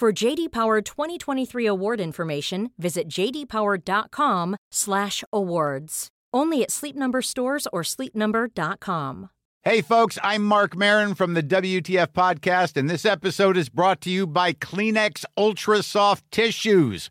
For JD Power 2023 award information, visit jdpower.com/awards. Only at Sleep Number stores or sleepnumber.com. Hey, folks, I'm Mark Marin from the WTF Podcast, and this episode is brought to you by Kleenex Ultra Soft Tissues,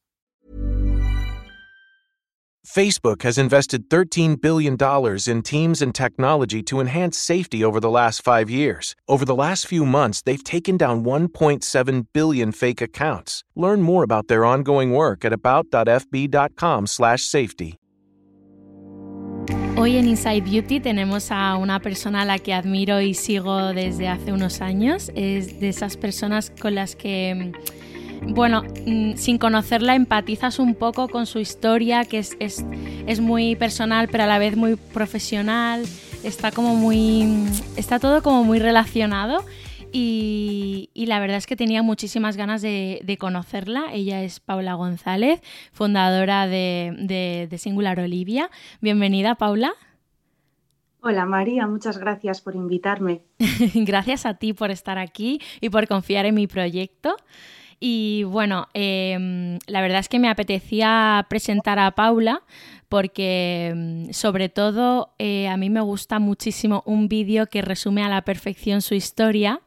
Facebook has invested $13 billion in teams and technology to enhance safety over the last five years. Over the last few months, they've taken down 1.7 billion fake accounts. Learn more about their ongoing work at about.fb.com/safety. Hoy en Inside Beauty tenemos a una persona a la que admiro y sigo desde hace unos años. Es de esas personas con las que bueno, mm, sin conocerla empatizas un poco con su historia, que es, es, es, muy personal, pero a la vez muy profesional. Está como muy. Está todo como muy relacionado. Y, y la verdad es que tenía muchísimas ganas de, de, conocerla. Ella es Paula González, fundadora de, de, de Singular Olivia. Bienvenida, Paula. Hola María, muchas gracias por invitarme. gracias a ti por estar aquí y por confiar en mi proyecto. Y bueno, eh, la verdad es que me apetecía presentar a Paula porque sobre todo eh, a mí me gusta muchísimo un vídeo que resume a la perfección su historia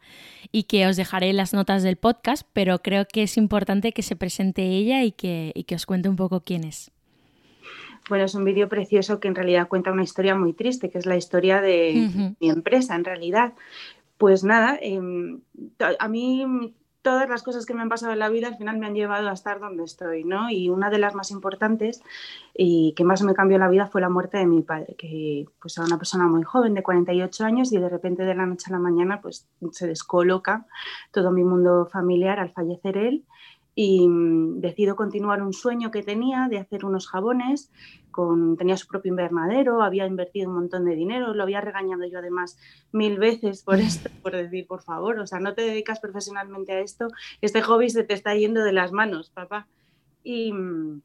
y que os dejaré en las notas del podcast, pero creo que es importante que se presente ella y que, y que os cuente un poco quién es. Bueno, es un vídeo precioso que en realidad cuenta una historia muy triste, que es la historia de uh -huh. mi empresa, en realidad. Pues nada, eh, a mí todas las cosas que me han pasado en la vida al final me han llevado a estar donde estoy, ¿no? Y una de las más importantes y que más me cambió la vida fue la muerte de mi padre, que pues era una persona muy joven, de 48 años, y de repente de la noche a la mañana pues se descoloca todo mi mundo familiar al fallecer él y mm, decido continuar un sueño que tenía de hacer unos jabones. Con, tenía su propio invernadero, había invertido un montón de dinero, lo había regañado yo además mil veces por esto, por decir, por favor, o sea, no te dedicas profesionalmente a esto, este hobby se te está yendo de las manos, papá. Y, mm,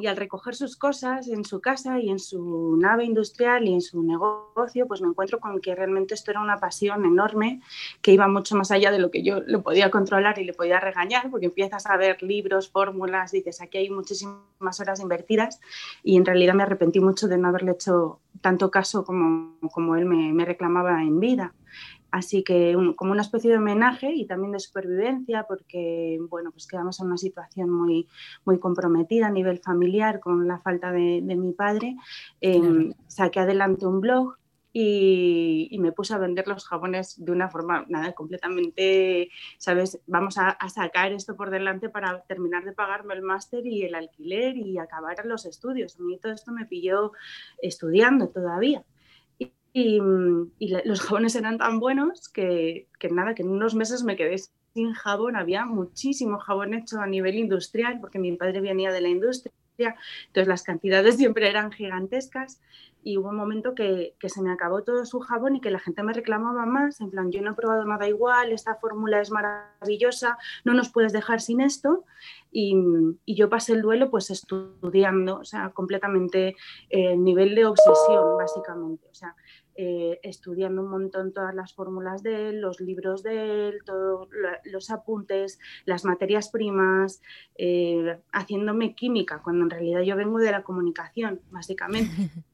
y al recoger sus cosas en su casa y en su nave industrial y en su negocio, pues me encuentro con que realmente esto era una pasión enorme que iba mucho más allá de lo que yo lo podía controlar y le podía regañar, porque empiezas a ver libros, fórmulas, dices, aquí hay muchísimas horas invertidas y en realidad me arrepentí mucho de no haberle hecho tanto caso como, como él me, me reclamaba en vida. Así que un, como una especie de homenaje y también de supervivencia, porque bueno, pues quedamos en una situación muy, muy comprometida a nivel familiar con la falta de, de mi padre. Eh, claro. Saqué adelante un blog y, y, me puse a vender los jabones de una forma, nada, completamente, ¿sabes? Vamos a, a sacar esto por delante para terminar de pagarme el máster y el alquiler y acabar los estudios. A mí todo esto me pilló estudiando todavía. Y, y, los jabones eran tan buenos que, que, nada, que en unos meses me quedé sin jabón. Había muchísimo jabón hecho a nivel industrial, porque mi padre venía de la industria, entonces las cantidades siempre eran gigantescas y hubo un momento que, se me acabó todo su jabón y que la gente me reclamaba más, en plan, yo no he probado nada igual, esta fórmula es maravillosa, no nos puedes dejar sin esto. Y, yo pasé el duelo pues estudiando, o sea, completamente eh, nivel de obsesión, básicamente. O sea, eh, estudiando un montón todas las fórmulas de él, los libros de él, todos los apuntes, las materias primas, eh, haciéndome química, cuando en realidad yo vengo de la comunicación, básicamente.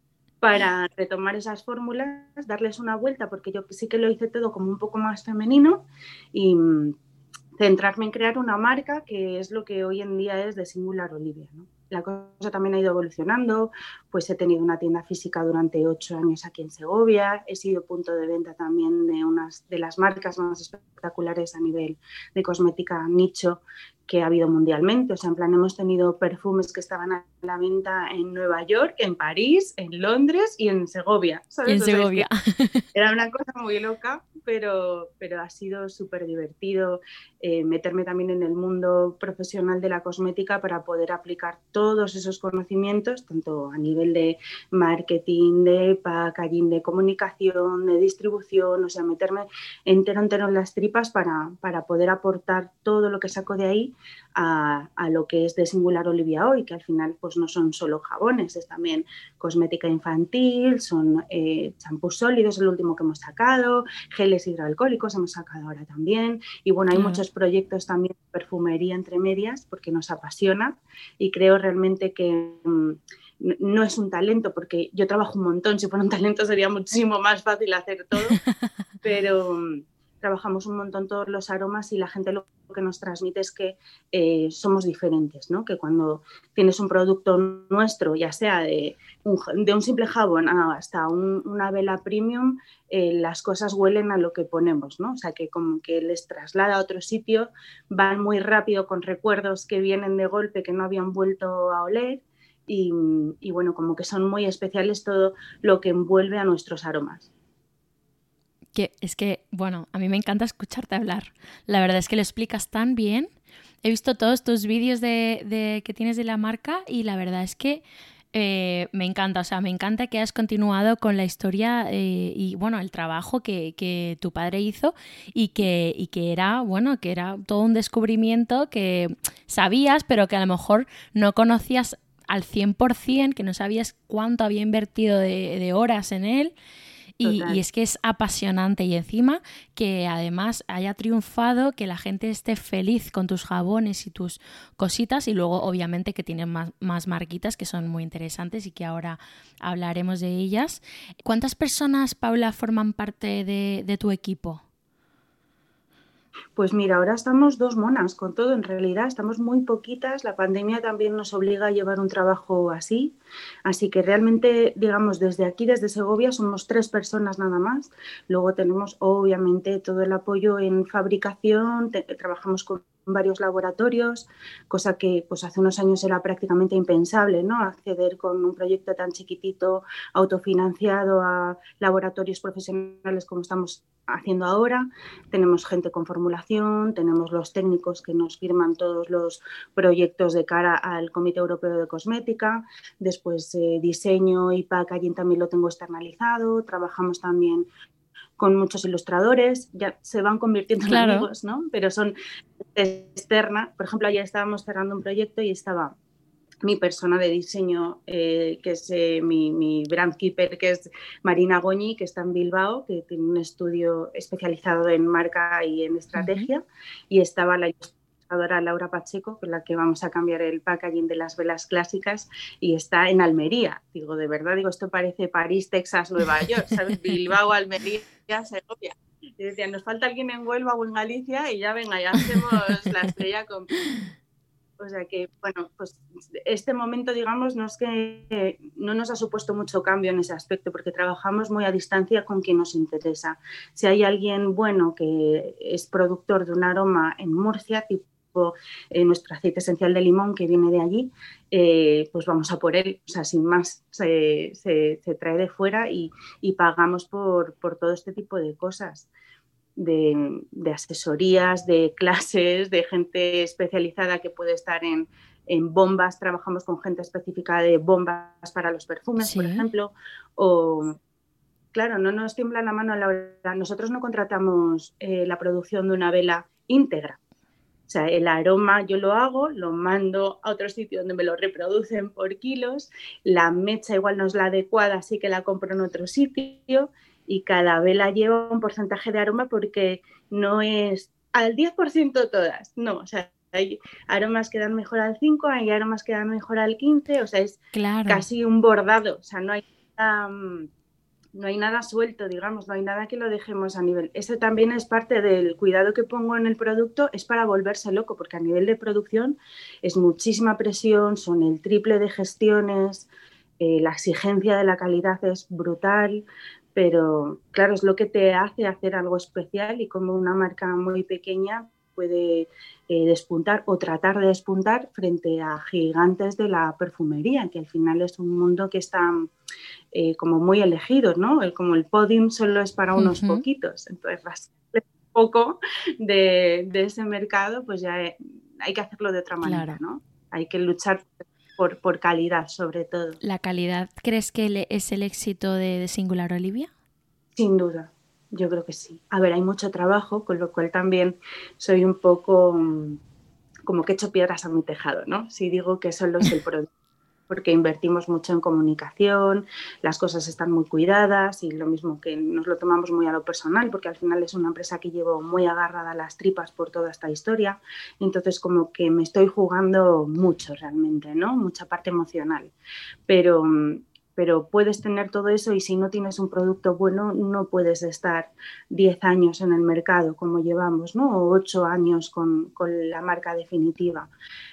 para retomar esas fórmulas, darles una vuelta, porque yo sí que lo hice todo como un poco más femenino y mm, centrarme en crear una marca que es lo que hoy en día es de Singular Olivia. ¿no? La cosa también ha ido evolucionando, pues he tenido una tienda física durante ocho años aquí en Segovia, he sido punto de venta también de unas de las marcas más espectaculares a nivel de cosmética nicho que ha habido mundialmente. O sea, en plan, hemos tenido perfumes que estaban a la venta en Nueva York, en París, en Londres y en Segovia. En Segovia. Era una cosa muy loca, pero, pero ha sido súper divertido eh, meterme también en el mundo profesional de la cosmética para poder aplicar todos esos conocimientos, tanto a nivel de marketing, de packaging, de comunicación, de distribución, o sea, meterme entero, entero en las tripas para, para poder aportar todo lo que saco de ahí a, lo que es de Singular Olivia hoy, que al final pues no son solo jabones, es también cosmética infantil, son eh, champús sólidos, el último que hemos sacado, geles hidroalcohólicos hemos sacado ahora también, y bueno, hay muchos proyectos también de perfumería entre medias porque nos apasiona. Y creo realmente que... Mm, no es un talento, porque yo trabajo un montón, si fuera un talento sería muchísimo más fácil hacer todo, pero, mm, trabajamos un montón todos los aromas y la gente lo que nos transmite es que eh, somos diferentes, ¿no? que cuando tienes un producto nuestro, ya sea de un, simple jabón hasta una vela premium, eh, las cosas huelen a lo que ponemos, ¿no? o sea que como que les traslada a otro sitio, van muy rápido con recuerdos que vienen de golpe que no habían vuelto a oler. y bueno, como que son muy especiales todo lo que envuelve a nuestros aromas que es que, bueno, a mí me encanta escucharte hablar. La verdad es que lo explicas tan bien. He visto todos tus vídeos de, que tienes de la marca y la verdad es que eh, me encanta, o sea, me encanta que has continuado con la historia eh, y, bueno, el trabajo que, tu padre hizo y que, y que era, bueno, que era todo un descubrimiento que sabías, pero que a lo mejor no conocías al 100%, que no sabías cuánto había invertido de, de horas en él. Y, es que es apasionante y encima que además haya triunfado, que la gente esté feliz con tus jabones y tus cositas y luego obviamente que tienen más, marquitas que son muy interesantes y que ahora hablaremos de ellas. ¿Cuántas personas, Paula, forman parte de tu equipo? Pues mira, ahora estamos dos monas con todo, en realidad estamos muy poquitas, la pandemia también nos obliga a llevar un trabajo así, así que realmente, digamos, desde aquí, desde Segovia, somos tres personas nada más, luego tenemos obviamente todo el apoyo en fabricación, trabajamos con varios laboratorios, cosa que pues hace unos años era prácticamente impensable, ¿no? Acceder con un proyecto tan chiquitito, autofinanciado a laboratorios profesionales como estamos haciendo ahora. Tenemos gente con formulación, tenemos los técnicos que nos firman todos los proyectos de cara al Comité Europeo de Cosmética. Después eh, diseño y packaging también lo tengo externalizado. Trabajamos también con muchos ilustradores, ya se van convirtiendo en amigos, ¿no? Pero son externa. Por ejemplo, ayer estábamos cerrando un proyecto y estaba mi persona de diseño, eh, que es eh, mi, mi, brand keeper, que es Marina Goñi, que está en Bilbao, que tiene un estudio especializado en marca y en estrategia, y estaba la ilustradora Laura Pacheco, con la que vamos a cambiar el packaging de las velas clásicas, y está en Almería. Digo, de verdad, digo, esto parece París, Texas, Nueva York, ¿sabes? Bilbao, Almería, Segovia. Y decían, nos falta alguien en Huelva o en Galicia y ya venga, ya hacemos la estrella con... O sea que, bueno, pues este momento, digamos, no es que no nos ha supuesto mucho cambio en ese aspecto, porque trabajamos muy a distancia con quien nos interesa. Si hay alguien bueno que es productor de un aroma en Murcia, tipo eh, nuestro aceite esencial de limón que viene de allí, eh, pues vamos a por él. O sea, sin más, se, trae de fuera y, y pagamos por, por todo este tipo de cosas de, asesorías, de clases, de gente especializada que puede estar en, en bombas trabajamos con gente específica de bombas para los perfumes, por ejemplo, o claro, no nos tiembla la mano a la hora. Nosotros no contratamos eh, la producción de una vela íntegra. O sea, el aroma yo lo hago, lo mando a otro sitio donde me lo reproducen por kilos, la mecha igual no es la adecuada, así que la compro en otro sitio y cada vela lleva un porcentaje de aroma porque no es al 10% todas, no, o sea, hay aromas que dan mejor al 5, hay aromas que dan mejor al 15, o sea, es casi un bordado, o sea, no hay no hay nada suelto, digamos, no hay nada que lo dejemos a nivel. Eso también es parte del cuidado que pongo en el producto, es para volverse loco, porque a nivel de producción es muchísima presión, son el triple de gestiones, eh, la exigencia de la calidad es brutal, pero claro, es lo que te hace hacer algo especial y como una marca muy pequeña puede eh, despuntar o tratar de despuntar frente a gigantes de la perfumería, que al final es un mundo que está eh, como muy elegido, ¿no? El, como el podium solo es para unos poquitos, entonces un poco de, ese mercado, pues ya hay que hacerlo de otra manera, ¿no? Hay que luchar por, por, calidad, sobre todo. ¿La calidad crees que es el éxito de Singular Olivia? Sin duda, yo creo que sí. A ver, hay mucho trabajo, con lo cual también soy un poco mm, como que echo piedras a mi tejado, ¿no? Si digo que solo es el producto, porque invertimos mucho en comunicación, las cosas están muy cuidadas y lo mismo que nos lo tomamos muy a lo personal, porque al final es una empresa que llevo muy agarrada a las tripas por toda esta historia, entonces como que me estoy jugando mucho realmente, ¿no? Mucha parte emocional, pero mm, pero puedes tener todo eso y si no tienes un producto bueno no puedes estar 10 años en el mercado como llevamos, ¿no? O 8 años con, con, la marca definitiva.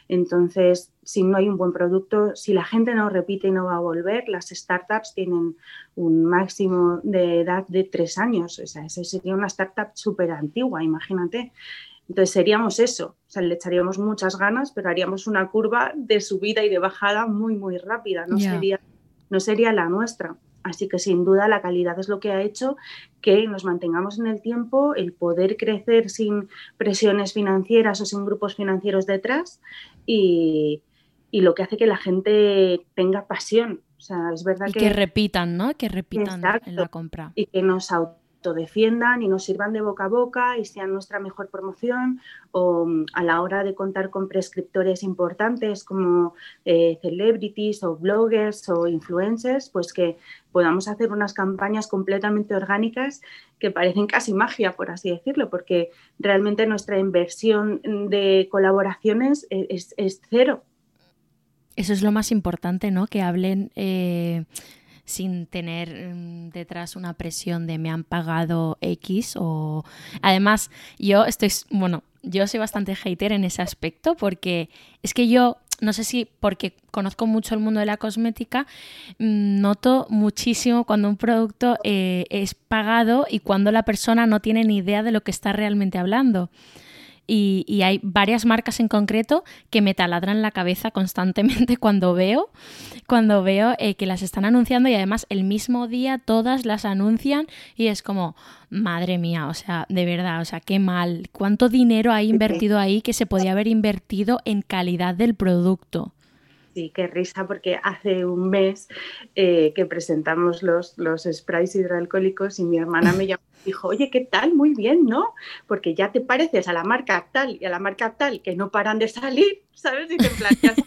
Entonces, si no hay un buen producto, si la gente no repite y no va a volver, las startups tienen un máximo de edad de 3 años. O sea, esa sería una startup súper antigua, imagínate. Entonces seríamos eso, o sea, le echaríamos muchas ganas, pero haríamos una curva de subida y de bajada muy, muy rápida, no sería no sería la nuestra. Así que sin duda la calidad es lo que ha hecho que nos mantengamos en el tiempo, el poder crecer sin presiones financieras o sin grupos financieros detrás y, lo que hace que la gente tenga pasión. O sea, es verdad y que, repitan, ¿no? Que repitan en la compra. Y que nos autodefiendan y nos sirvan de boca a boca y sean nuestra mejor promoción o mm, a la hora de contar con prescriptores importantes como eh, celebrities o bloggers o influencers, pues que podamos hacer unas campañas completamente orgánicas que parecen casi magia, por así decirlo, porque realmente nuestra inversión de colaboraciones e-, es, cero. Eso es lo más importante, ¿no? Que hablen eh, sin tener mm, detrás una presión de me han pagado X o además yo estoy bueno yo soy bastante hater en ese aspecto porque es que yo no sé si porque conozco mucho el mundo de la cosmética, mm, noto muchísimo cuando un producto eh, es pagado y cuando la persona no tiene ni idea de lo que está realmente hablando y, hay varias marcas en concreto que me taladran la cabeza constantemente cuando veo, cuando veo eh, que las están anunciando y además el mismo día todas las anuncian y es como, madre mía, o sea, de verdad, o sea, qué mal, cuánto dinero hay invertido ahí que se podía haber invertido en calidad del producto. Sí, qué risa, porque hace un mes eh, que presentamos los, los sprays hidroalcohólicos y mi hermana me llamó y dijo, oye, ¿qué tal? Muy bien, ¿no? Porque ya te pareces a la marca tal y a la marca tal que no paran de salir, ¿sabes? Y te planteas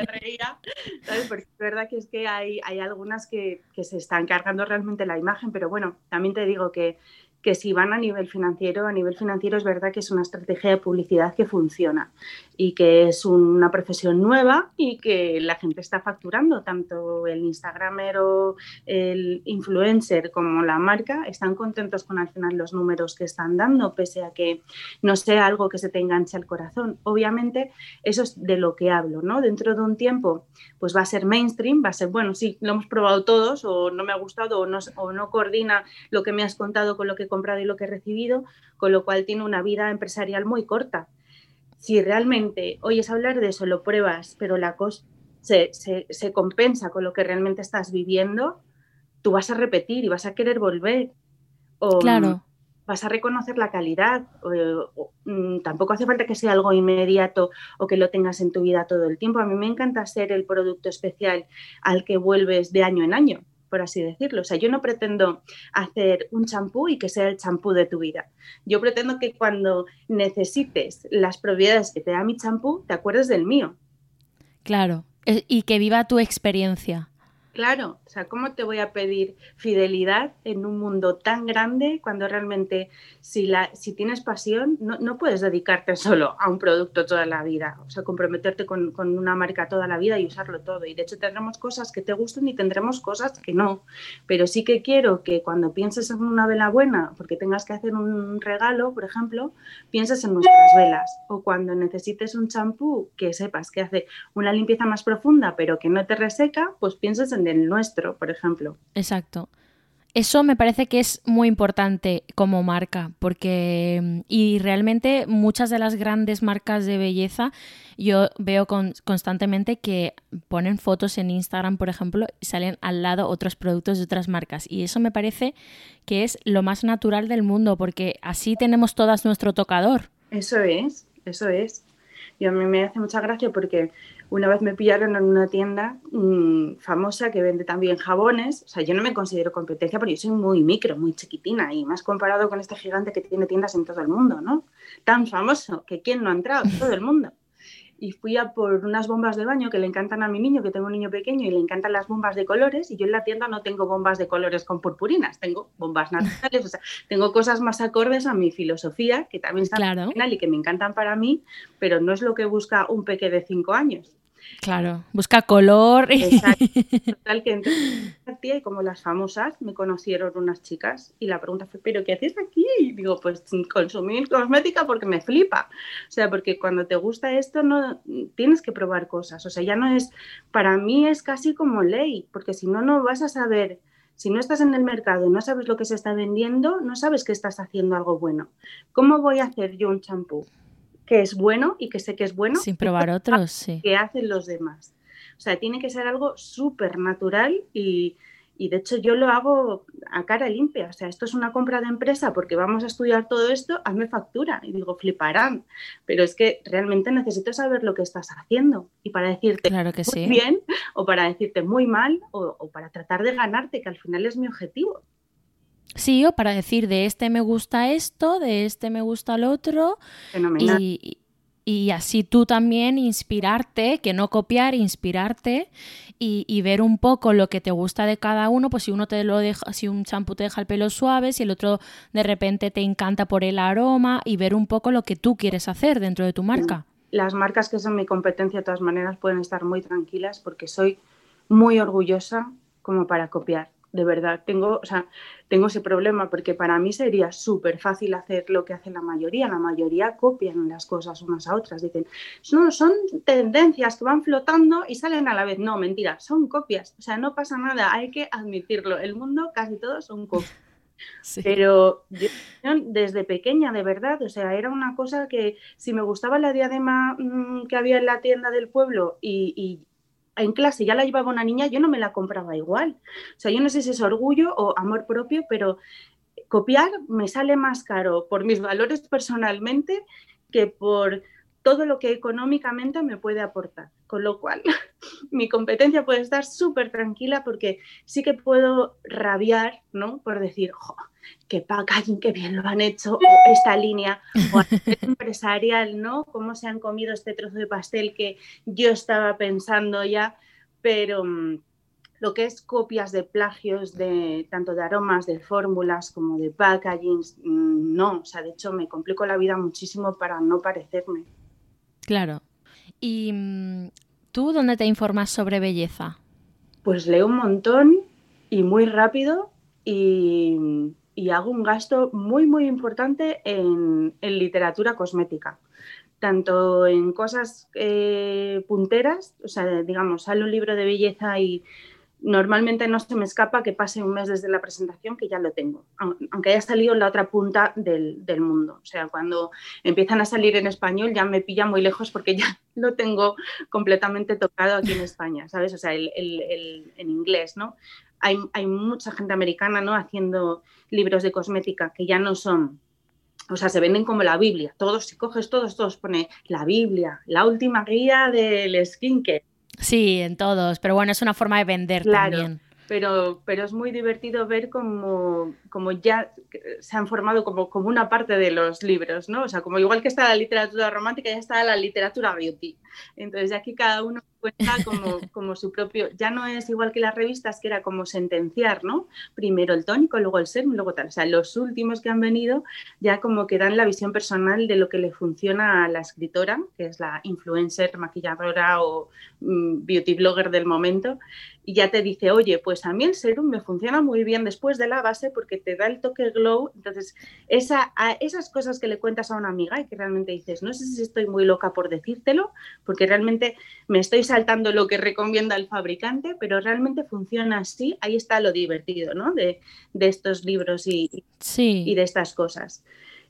me reía, ¿sabes? Porque es verdad que es que hay, hay algunas que, que se están cargando realmente la imagen, pero bueno, también te digo que que si van a nivel financiero, a nivel financiero es verdad que es una estrategia de publicidad que funciona y que es una profesión nueva y que la gente está facturando, tanto el Instagramer o el influencer como la marca están contentos con al final los números que están dando, pese a que no sea algo que se te enganche al corazón. Obviamente eso es de lo que hablo, ¿no? Dentro de un tiempo pues va a ser mainstream, va a ser, bueno, sí, lo hemos probado todos o no me ha gustado o no, o no coordina lo que me has contado con lo que comprado y lo que he recibido, con lo cual tiene una vida empresarial muy corta si realmente oyes hablar de eso, lo pruebas, pero la cosa se, compensa con lo que realmente estás viviendo, tú vas a repetir y vas a querer volver. claro. vas a reconocer la calidad. Mm, tampoco hace falta que sea algo inmediato o que lo tengas en tu vida todo el tiempo. A mí me encanta ser el producto especial al que vuelves de año en año por así decirlo. O sea, yo no pretendo hacer un champú y que sea el champú de tu vida. Yo pretendo que cuando necesites las propiedades que te da mi champú, te acuerdes del mío. Claro, y que viva tu experiencia. Claro, o sea, ¿cómo te voy a pedir fidelidad en un mundo tan grande cuando realmente si, la, si tienes pasión no, no puedes dedicarte solo a un producto toda la vida? O sea, comprometerte con, con, una marca toda la vida y usarlo todo. Y de hecho tendremos cosas que te gusten y tendremos cosas que no. Pero sí que quiero que cuando pienses en una vela buena, porque tengas que hacer un regalo, por ejemplo, pienses en nuestras velas. O cuando necesites un champú que sepas que hace una limpieza más profunda pero que no te reseca, pues pienses en del nuestro, por ejemplo. Exacto. Eso me parece que es muy importante como marca, porque y realmente muchas de las grandes marcas de belleza yo veo constantemente que ponen fotos en Instagram, por ejemplo, y salen al lado otros productos de otras marcas. Y eso me parece que es lo más natural del mundo, porque así tenemos todas nuestro tocador. Eso es, eso es. Y a mí me hace mucha gracia porque una vez me pillaron en una tienda mm, famosa que vende también jabones. O sea, yo no me considero competencia porque yo soy muy micro, muy chiquitina y más comparado con este gigante que tiene tiendas en todo el mundo, ¿no? Tan famoso que quién no ha entrado, todo el mundo y fui a por unas bombas de baño que le encantan a mi niño, que tengo un niño pequeño y le encantan las bombas de colores y yo en la tienda no tengo bombas de colores con purpurinas, tengo bombas naturales, o sea, tengo cosas más acordes a mi filosofía que también están claro. y que me encantan para mí, pero no es lo que busca un peque de cinco años. Claro, busca color. Exacto. Total que entré tía y como las famosas me conocieron unas chicas y la pregunta fue, ¿pero qué haces aquí? Y digo, pues consumir cosmética porque me flipa. O sea, porque cuando te gusta esto no tienes que probar cosas. O sea, ya no es, para mí es casi como ley, porque si no, no vas a saber. Si no estás en el mercado y no sabes lo que se está vendiendo, no sabes que estás haciendo algo bueno. ¿Cómo voy a hacer yo un champú? Que es bueno y que sé que es bueno. Sin probar otros, sí. Que hacen los demás. O sea, tiene que ser algo súper natural y, y, de hecho yo lo hago a cara limpia. O sea, esto es una compra de empresa porque vamos a estudiar todo esto, hazme factura. Y digo, fliparán. Pero es que realmente necesito saber lo que estás haciendo. Y para decirte claro que muy bien o para decirte muy mal o, o para tratar de ganarte, que al final es mi objetivo. Sí, o para decir de este me gusta esto, de este me gusta el otro. Y, y, así tú también inspirarte, que no copiar, inspirarte y, ver un poco lo que te gusta de cada uno. Pues si uno te lo deja, si un champú te deja el pelo suave, si el otro de repente te encanta por el aroma y ver un poco lo que tú quieres hacer dentro de tu marca. Las marcas que son mi competencia de todas maneras pueden estar muy tranquilas porque soy muy orgullosa como para copiar de verdad, tengo, o sea, tengo ese problema porque para mí sería súper fácil hacer lo que hace la mayoría. La mayoría copian las cosas unas a otras. Dicen, no, son tendencias que van flotando y salen a la vez. No, mentira, son copias. O sea, no pasa nada, hay que admitirlo. El mundo casi todos son copias. Pero yo desde pequeña, de verdad, o sea, era una cosa que si me gustaba la diadema mm, que había en la tienda del pueblo y, en clase ya la llevaba una niña, yo no me la compraba igual. O sea, yo no sé si es orgullo o amor propio, pero copiar me sale más caro por mis valores personalmente que por todo lo que económicamente me puede aportar. Con lo cual, mi competencia puede estar súper tranquila porque sí que puedo rabiar, ¿no? Por decir, jo, qué packaging, qué bien lo han hecho, o esta línea, o empresarial, ¿no? Cómo se han comido este trozo de pastel que yo estaba pensando ya, pero mm, lo que es copias de plagios de tanto de aromas, de fórmulas como de packaging, mm, no, o sea, de hecho me complico la vida muchísimo para no parecerme. Claro. ¿Y mm, tú dónde te informas sobre belleza? Pues leo un montón y muy rápido y, hago un gasto muy, muy importante en, literatura cosmética tanto en cosas eh, punteras, o sea, digamos, sale un libro de belleza y normalmente no se me escapa que pase un mes desde la presentación que ya lo tengo, aunque haya salido en la otra punta del, mundo. O sea, cuando empiezan a salir en español ya me pilla muy lejos porque ya lo tengo completamente tocado aquí en España, ¿sabes? O sea, el, en inglés, ¿no? Hay, hay mucha gente americana ¿no? haciendo libros de cosmética que ya no son o sea, se venden como la Biblia. Todos, si coges todos, todos pone la Biblia, la última guía del skincare. Sí, en todos, pero bueno, es una forma de vender también pero, pero es muy divertido ver cómo, ya se han formado como, como una parte de los libros, ¿no? O sea, como igual que está la literatura romántica, ya está la literatura beauty. Entonces, aquí cada uno cuenta como, como su propio, ya no es igual que las revistas, que era como sentenciar, ¿no? Primero el tónico, luego el serum, luego tal. O sea, los últimos que han venido ya como que dan la visión personal de lo que le funciona a la escritora, que es la influencer, maquilladora o mm, beauty blogger del momento, y ya te dice, oye, pues a mí el serum me funciona muy bien después de la base porque te da el toque glow. Entonces, esa, esas cosas que le cuentas a una amiga y que realmente dices, no sé si estoy muy loca por decírtelo, porque realmente me estoy saltando lo que recomienda el fabricante, pero realmente funciona así. Ahí está lo divertido, ¿no? De, estos libros y, y de estas cosas.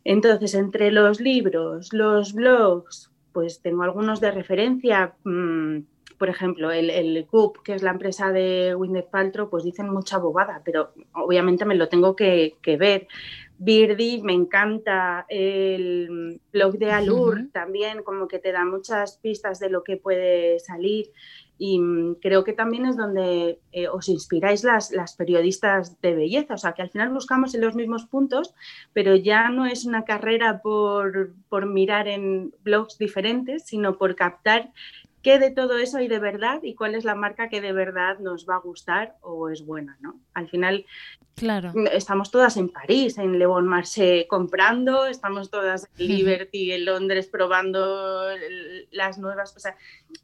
Entonces, entre los libros, los blogs, pues tengo algunos de referencia. Mmm, por ejemplo, el, el Coop, que es la empresa de Winnet Paltrow, pues dicen mucha bobada, pero obviamente me lo tengo que, ver. Birdie, me encanta. El blog de Alur también, como que te da muchas pistas de lo que puede salir. Y mm, creo que también es donde eh, os inspiráis las, las periodistas de belleza. O sea, que al final buscamos en los mismos puntos, pero ya no es una carrera por, por mirar en blogs diferentes, sino por captar qué de todo eso hay de verdad y cuál es la marca que de verdad nos va a gustar o es buena, ¿no? Al final, claro. estamos todas en París, en Le Bon Marché comprando, estamos todas en Liberty, en Londres probando las nuevas, sea,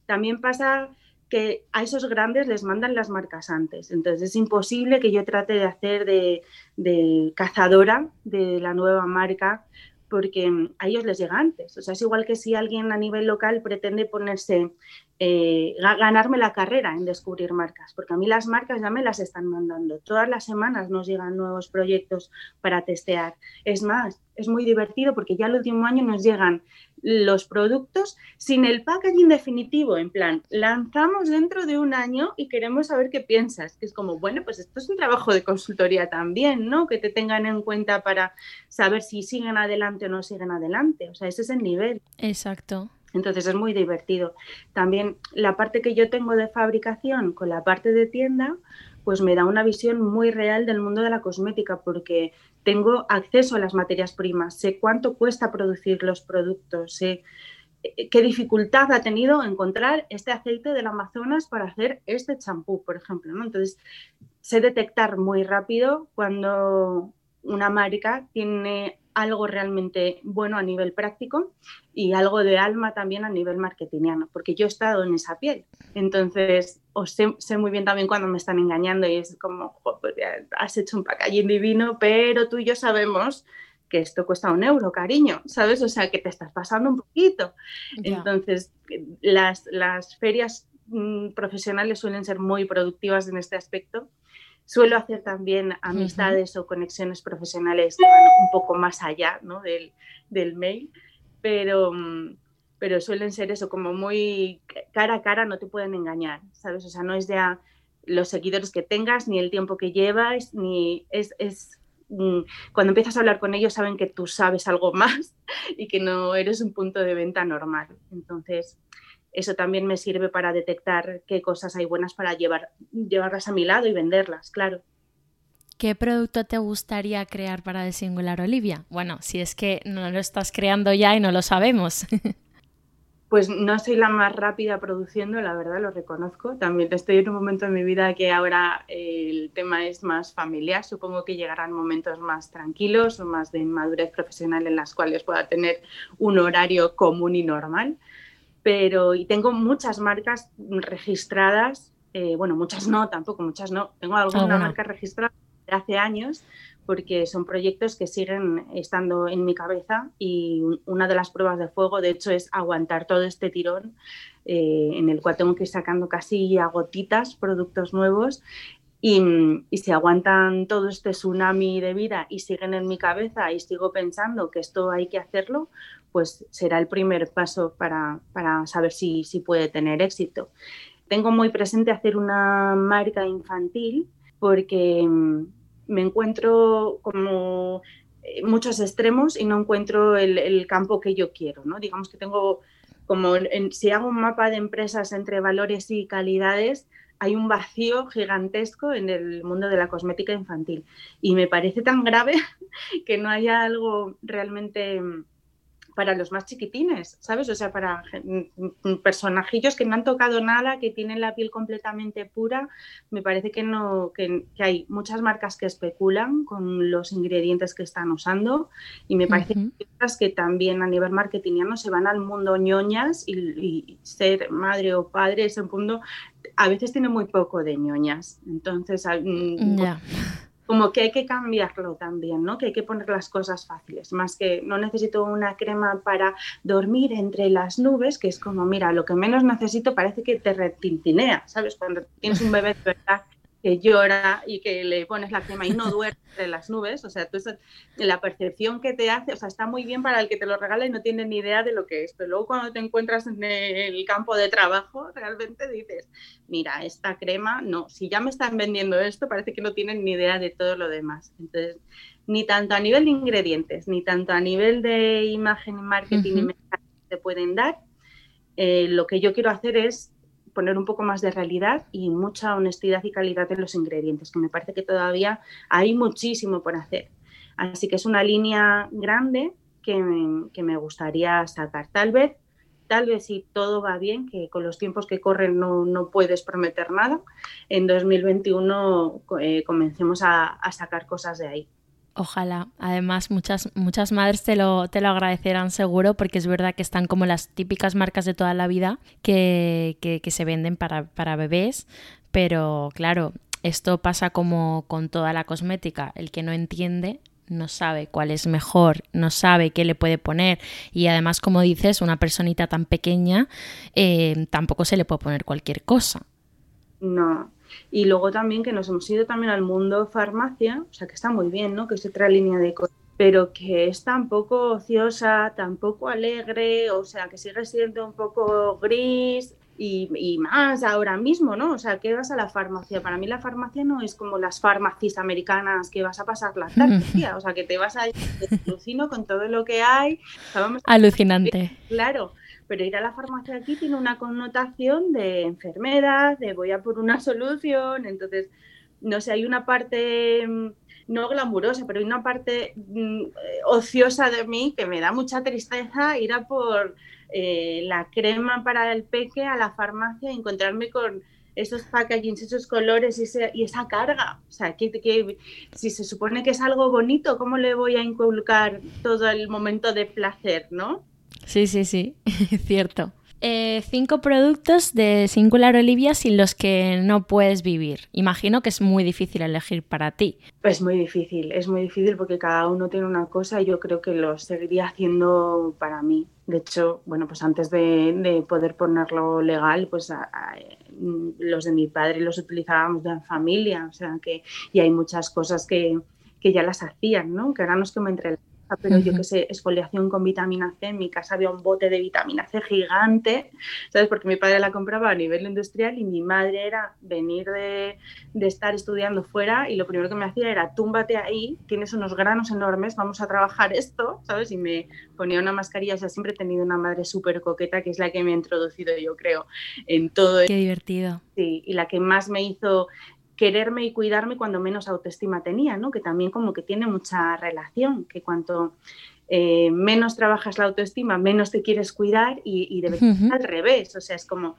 también pasa que a esos grandes les mandan las marcas antes. Entonces es imposible que yo trate de hacer de, de cazadora de la nueva marca porque mm, a ellos les llega antes. O sea, es igual que si alguien a nivel local pretende ponerse, eh, ganarme la carrera en descubrir marcas, porque a mí las marcas ya me las están mandando. Todas las semanas nos llegan nuevos proyectos para testear. Es más, es muy divertido porque ya el último año nos llegan los productos sin el packaging definitivo, en plan, lanzamos dentro de un año y queremos saber qué piensas, que es como, bueno, pues esto es un trabajo de consultoría también, ¿no? Que te tengan en cuenta para saber si siguen adelante o no siguen adelante, o sea, ese es el nivel. Exacto. Entonces es muy divertido. También la parte que yo tengo de fabricación con la parte de tienda, pues me da una visión muy real del mundo de la cosmética, porque tengo acceso a las materias primas, sé cuánto cuesta producir los productos, sé eh, qué dificultad ha tenido encontrar este aceite del Amazonas para hacer este champú, por ejemplo. ¿no? Entonces, sé detectar muy rápido cuando una marca tiene algo realmente bueno a nivel práctico y algo de alma también a nivel marketingiano, porque yo he estado en esa piel. Entonces, os sé, muy bien también cuando me están engañando y es como, pues has hecho un packaging divino, pero tú y yo sabemos que esto cuesta un euro, cariño, ¿sabes? O sea, que te estás pasando un poquito. Entonces, las, las ferias mm, profesionales suelen ser muy productivas en este aspecto Suelo hacer también amistades o conexiones profesionales que van un poco más allá del, mail, pero, mm, pero suelen ser eso, como muy cara a cara, no te pueden engañar, ¿sabes? O sea, no es ya los seguidores que tengas, ni el tiempo que llevas, ni es, es mm, cuando empiezas a hablar con ellos saben que tú sabes algo más y que no eres un punto de venta normal. Entonces, eso también me sirve para detectar qué cosas hay buenas para llevar, llevarlas a mi lado y venderlas, claro. ¿Qué producto te gustaría crear para The Singular Olivia? Bueno, si es que no lo estás creando ya y no lo sabemos. Pues no soy la más rápida produciendo, la verdad lo reconozco. También estoy en un momento en mi vida que ahora el tema es más familiar. Supongo que llegarán momentos más tranquilos o más de madurez profesional en las cuales pueda tener un horario común y normal pero y tengo muchas marcas registradas, eh, bueno, muchas no, tampoco, muchas no, tengo alguna marca registrada de hace años porque son proyectos que siguen estando en mi cabeza y una de las pruebas de fuego, de hecho, es aguantar todo este tirón eh, en el cual tengo que ir sacando casi a gotitas productos nuevos y, y, si aguantan todo este tsunami de vida y siguen en mi cabeza y sigo pensando que esto hay que hacerlo, pues será el primer paso para, saber si, si, puede tener éxito. Tengo muy presente hacer una marca infantil porque mm, me encuentro como eh, muchos extremos y no encuentro el, campo que yo quiero, ¿no? Digamos que tengo como, si hago un mapa de empresas entre valores y calidades, hay un vacío gigantesco en el mundo de la cosmética infantil. Y me parece tan grave que no haya algo realmente mm, para los más chiquitines, ¿sabes? O sea, para personajillos que no han tocado nada, que tienen la piel completamente pura, me parece que no, que, hay muchas marcas que especulan con los ingredientes que están usando y me parece que que también a nivel marketingiano se van al mundo ñoñas y, ser madre o padre ese mundo a veces tiene muy poco de ñoñas. Entonces, mm, como que hay que cambiarlo también, ¿no? Que hay que poner las cosas fáciles, más que no necesito una crema para dormir entre las nubes, que es como, mira, lo que menos necesito parece que te retintinea, ¿sabes? Cuando tienes un bebé de verdad que llora y que le pones la crema y no duerme entre las nubes, o sea, tú la percepción que te hace, o sea, está muy bien para el que te lo regala y no tiene ni idea de lo que es, pero luego cuando te encuentras en el campo de trabajo, realmente dices, mira, esta crema, no, si ya me están vendiendo esto, parece que no tienen ni idea de todo lo demás. Entonces, ni tanto a nivel de ingredientes, ni tanto a nivel de imagen y marketing y mensaje te pueden dar, eh, lo que yo quiero hacer es poner un poco más de realidad y mucha honestidad y calidad en los ingredientes, que me parece que todavía hay muchísimo por hacer. Así que es una línea grande que me, gustaría sacar. Tal vez, tal vez si todo va bien, que con los tiempos que corren no, puedes prometer nada, en 2021 eh, comencemos a sacar cosas de ahí. Ojalá. Además, muchas, muchas madres te lo, te lo agradecerán seguro porque es verdad que están como las típicas marcas de toda la vida que, que, se venden para, para bebés. Pero claro, esto pasa como con toda la cosmética. El que no entiende no sabe cuál es mejor, no sabe qué le puede poner y además, como dices, una personita tan pequeña eh, tampoco se le puede poner cualquier cosa. No, y luego también que nos hemos ido también al mundo farmacia, o sea que está muy bien, ¿no? Que es otra línea de cosas, pero que es tan poco ociosa, tan poco alegre, o sea que sigue siendo un poco gris. Y, más ahora mismo, ¿no? O sea, que vas a la farmacia. Para mí la farmacia no es como las farmacias americanas que vas a pasar la tarde, o sea, que te vas a alucino con todo lo que hay. Alucinante. Claro, pero ir a la farmacia aquí tiene una connotación de enfermedad, de voy a por una solución, entonces, no sé, hay una parte mm, no glamurosa, pero hay una parte mm, ociosa de mí que me da mucha tristeza ir a por eh, la crema para el peque a la farmacia y encontrarme con esos packagings, esos colores y, esa carga. O sea, si se supone que es algo bonito, ¿cómo le voy a inculcar todo el momento de placer, no? Sí, sí, sí, cierto. Eh, cinco productos de Singular Olivia sin los que no puedes vivir. Imagino que es muy difícil elegir para ti. Es muy difícil, es muy difícil porque cada uno tiene una cosa y yo creo que lo seguiría haciendo para mí. De hecho, bueno, pues antes de, poder ponerlo legal, pues los de mi padre los utilizábamos de familia, o sea que y hay muchas cosas que, que ya las hacían, ¿no? Que ahora no es que me entre pero yo que sé, exfoliación con vitamina C, en mi casa había un bote de vitamina C gigante, ¿sabes? Porque mi padre la compraba a nivel industrial y mi madre era venir de, de, estar estudiando fuera y lo primero que me hacía era, túmbate ahí, tienes unos granos enormes, vamos a trabajar esto, ¿sabes? Y me ponía una mascarilla, o sea, siempre he tenido una madre súper coqueta, que es la que me ha introducido, yo creo, en todo. Qué divertido. Sí, y la que más me hizo quererme y cuidarme cuando menos autoestima tenía, ¿no? Que también como que tiene mucha relación, que cuanto eh, menos trabajas la autoestima, menos te quieres cuidar y, y debe ser al revés, o sea, es como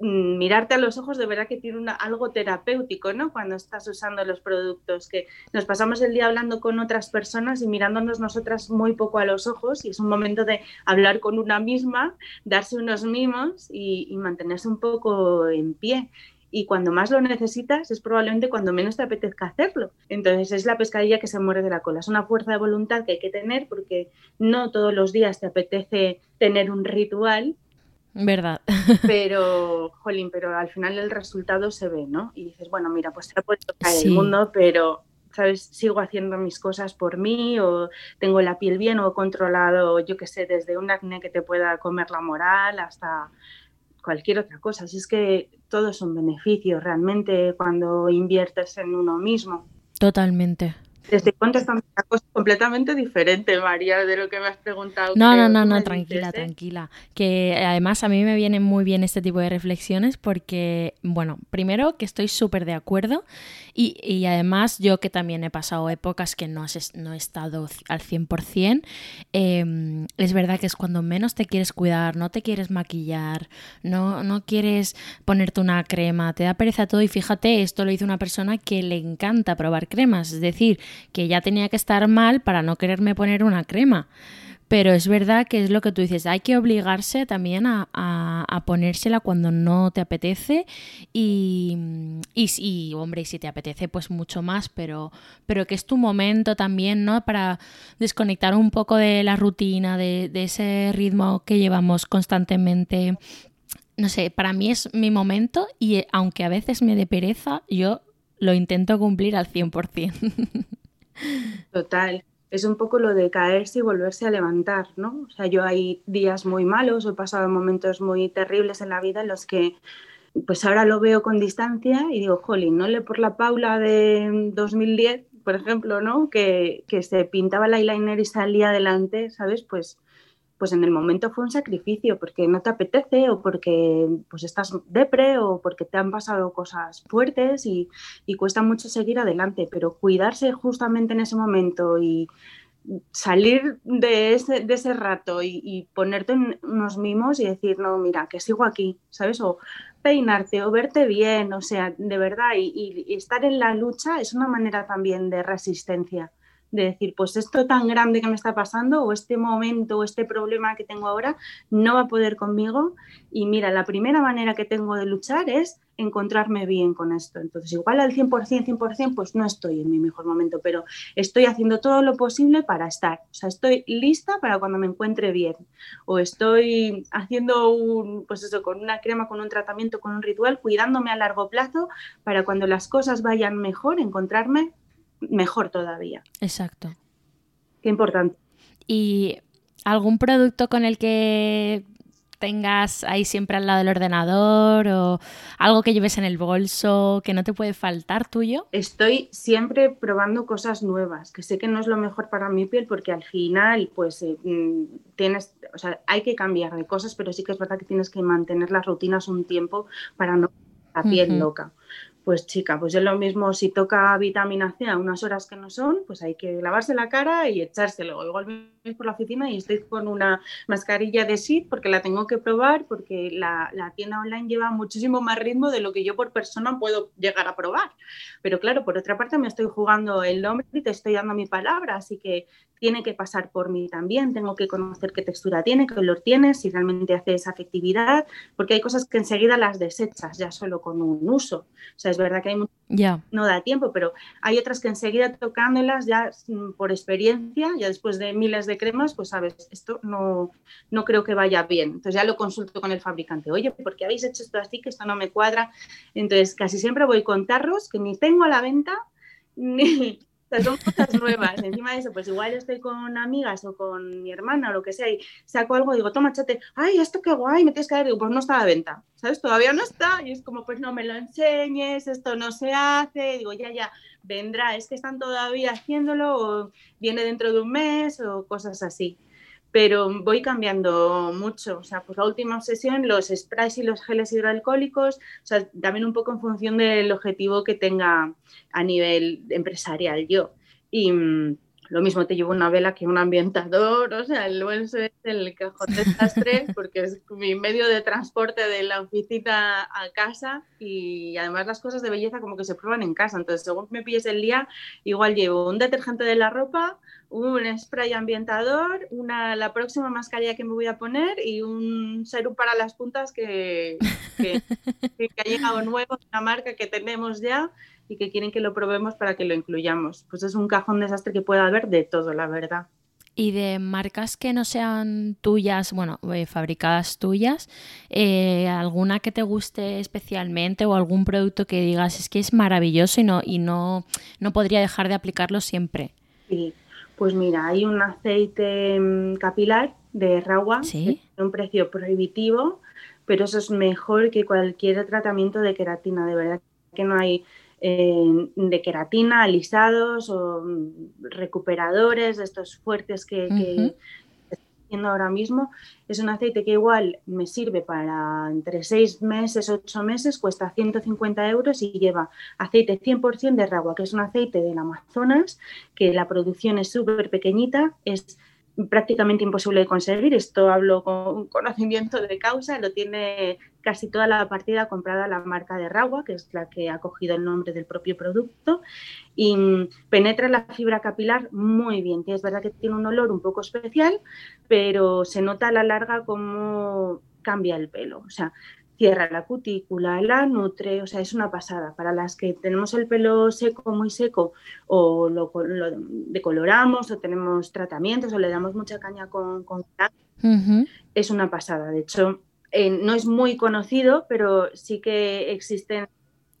mm, mirarte a los ojos de verdad que tiene una, algo terapéutico, ¿no? Cuando estás usando los productos, que nos pasamos el día hablando con otras personas y mirándonos nosotras muy poco a los ojos y es un momento de hablar con una misma, darse unos mimos y mantenerse un poco en pie y cuando más lo necesitas es probablemente cuando menos te apetezca hacerlo. Entonces es la pescadilla que se muere de la cola. Es una fuerza de voluntad que hay que tener porque no todos los días te apetece tener un ritual. Verdad. Pero, jolín, pero al final el resultado se ve, ¿no? Y dices, bueno, mira, pues se ha puesto caer el mundo, pero ¿sabes? Sigo haciendo mis cosas por mí o tengo la piel bien o controlado, yo qué sé, desde un acné que te pueda comer la moral hasta cualquier otra cosa. Así es que todo es un beneficio realmente cuando inviertes en uno mismo. Totalmente. Te estoy contestando una cosa completamente diferente, María, de lo que me has preguntado. No, no, no, no, tranquila, tranquila. Que además a mí me vienen muy bien este tipo de reflexiones porque, bueno, primero que estoy súper de acuerdo y, además yo que también he pasado épocas que no, no he estado al 100%, em, es verdad que es cuando menos te quieres cuidar, no te quieres maquillar, no, no quieres ponerte una crema, te da pereza todo y fíjate, esto lo hizo una persona que le encanta probar cremas, es decir, que ya tenía que estar mal para no quererme poner una crema. Pero es verdad que es lo que tú dices, hay que obligarse también a, ponérsela cuando no te apetece y, y, hombre, y si te apetece pues mucho más, pero, pero que es tu momento también, ¿no? Para desconectar un poco de la rutina, de, ese ritmo que llevamos constantemente. No sé, para mí es mi momento y aunque a veces me dé pereza, yo lo intento cumplir al 100%. Total. Es un poco lo de caerse y volverse a levantar, ¿no? O sea, yo hay días muy malos, he pasado momentos muy terribles en la vida en los que pues ahora lo veo con distancia y digo, jolín, no le por la Paula de 2010, por ejemplo, ¿no? Que, que se pintaba el eyeliner y salía adelante, ¿sabes? Pues pues en el momento fue un sacrificio porque no te apetece o porque pues estás depre o porque te han pasado cosas fuertes y, cuesta mucho seguir adelante, pero cuidarse justamente en ese momento y salir de ese, de ese rato y, ponerte en unos mimos y decir, no, mira, que sigo aquí, ¿sabes? O peinarte o verte bien, o sea, de verdad, y estar en la lucha es una manera también de resistencia de decir, pues esto tan grande que me está pasando o este momento o este problema que tengo ahora no va a poder conmigo y mira, la primera manera que tengo de luchar es encontrarme bien con esto. Entonces, igual al 100%, 100%, pues no estoy en mi mejor momento, pero estoy haciendo todo lo posible para estar. O sea, estoy lista para cuando me encuentre bien. O estoy haciendo un, pues eso, con una crema, con un tratamiento, con un ritual, cuidándome a largo plazo para cuando las cosas vayan mejor, encontrarme mejor todavía. Exacto. Qué importante. ¿Y algún producto con el que tengas ahí siempre al lado del ordenador o algo que lleves en el bolso que no te puede faltar tuyo? Estoy siempre probando cosas nuevas, que sé que no es lo mejor para mi piel porque al final pues eh, mm, tienes, o sea, hay que cambiar de cosas, pero sí que es verdad que tienes que mantener las rutinas un tiempo para no la piel loca pues chica, pues es lo mismo si toca vitamina C a unas horas que no son, pues hay que lavarse la cara y echárselo. Igual voy por la oficina y estoy con una mascarilla de SID porque la tengo que probar, porque la, la, tienda online lleva muchísimo más ritmo de lo que yo por persona puedo llegar a probar. Pero claro, por otra parte me estoy jugando el nombre y te estoy dando mi palabra, así que tiene que pasar por mí también, tengo que conocer qué textura tiene, qué olor tiene, si realmente hace esa efectividad, porque hay cosas que enseguida las desechas ya solo con un uso. O sea, es verdad que hay mucho, no da tiempo, pero hay otras que enseguida tocándolas ya mm, por experiencia, ya después de miles de cremas, pues sabes, esto no, no creo que vaya bien. Entonces ya lo consulto con el fabricante, oye, ¿por qué habéis hecho esto así? Que esto no me cuadra. Entonces casi siempre voy con tarros que ni tengo a la venta, ni, son cosas nuevas. Encima de eso, pues igual estoy con amigas o con mi hermana o lo que sea y saco algo y digo, toma, chate, ay, esto qué guay, me tienes que dar. Digo, pues no está a la venta, ¿sabes? Todavía no está. Y es como, pues no me lo enseñes, esto no se hace. Digo, ya, ya, vendrá. Es que están todavía haciéndolo o viene dentro de un mes o cosas así pero voy cambiando mucho. O sea, pues la última obsesión, los sprays y los geles hidroalcohólicos, o sea, también un poco en función del objetivo que tenga a nivel empresarial yo. Y mm, lo mismo te llevo una vela que un ambientador, o sea, el bolso es el cajón de desastre porque es mi medio de transporte de la oficina a casa y además las cosas de belleza como que se prueban en casa. Entonces, según me pilles el día, igual llevo un detergente de la ropa, un spray ambientador, una, la próxima mascarilla que me voy a poner y un serum para las puntas que, que, ha llegado nuevo, una marca que tenemos ya y que quieren que lo probemos para que lo incluyamos. Pues es un cajón desastre que puede haber de todo, la verdad. Y de marcas que no sean tuyas, bueno, eh, fabricadas tuyas, eh, ¿alguna que te guste especialmente o algún producto que digas es que es maravilloso y no, y no, no podría dejar de aplicarlo siempre? Sí, pues mira, hay un aceite mm, capilar de Rawa, ¿Sí? un precio prohibitivo, pero eso es mejor que cualquier tratamiento de queratina, de verdad que no hay eh, de queratina, alisados o mm, recuperadores, de estos fuertes que, estoy haciendo ahora mismo. Es un aceite que igual me sirve para entre 6 meses, 8 meses, cuesta 150 euros y lleva aceite 100% de ragua, que es un aceite del Amazonas, que la producción es súper pequeñita, es prácticamente imposible de conseguir. Esto hablo con conocimiento de causa, lo tiene casi toda la partida comprada la marca de Ragua, que es la que ha cogido el nombre del propio producto, y penetra la fibra capilar muy bien. Es verdad que tiene un olor un poco especial, pero se nota a la larga cómo cambia el pelo. O sea, cierra la cutícula, la nutre, o sea, es una pasada. Para las que tenemos el pelo seco, muy seco, o lo, decoloramos, o tenemos tratamientos, o le damos mucha caña con, con es una pasada. De hecho, eh, no es muy conocido, pero sí que existen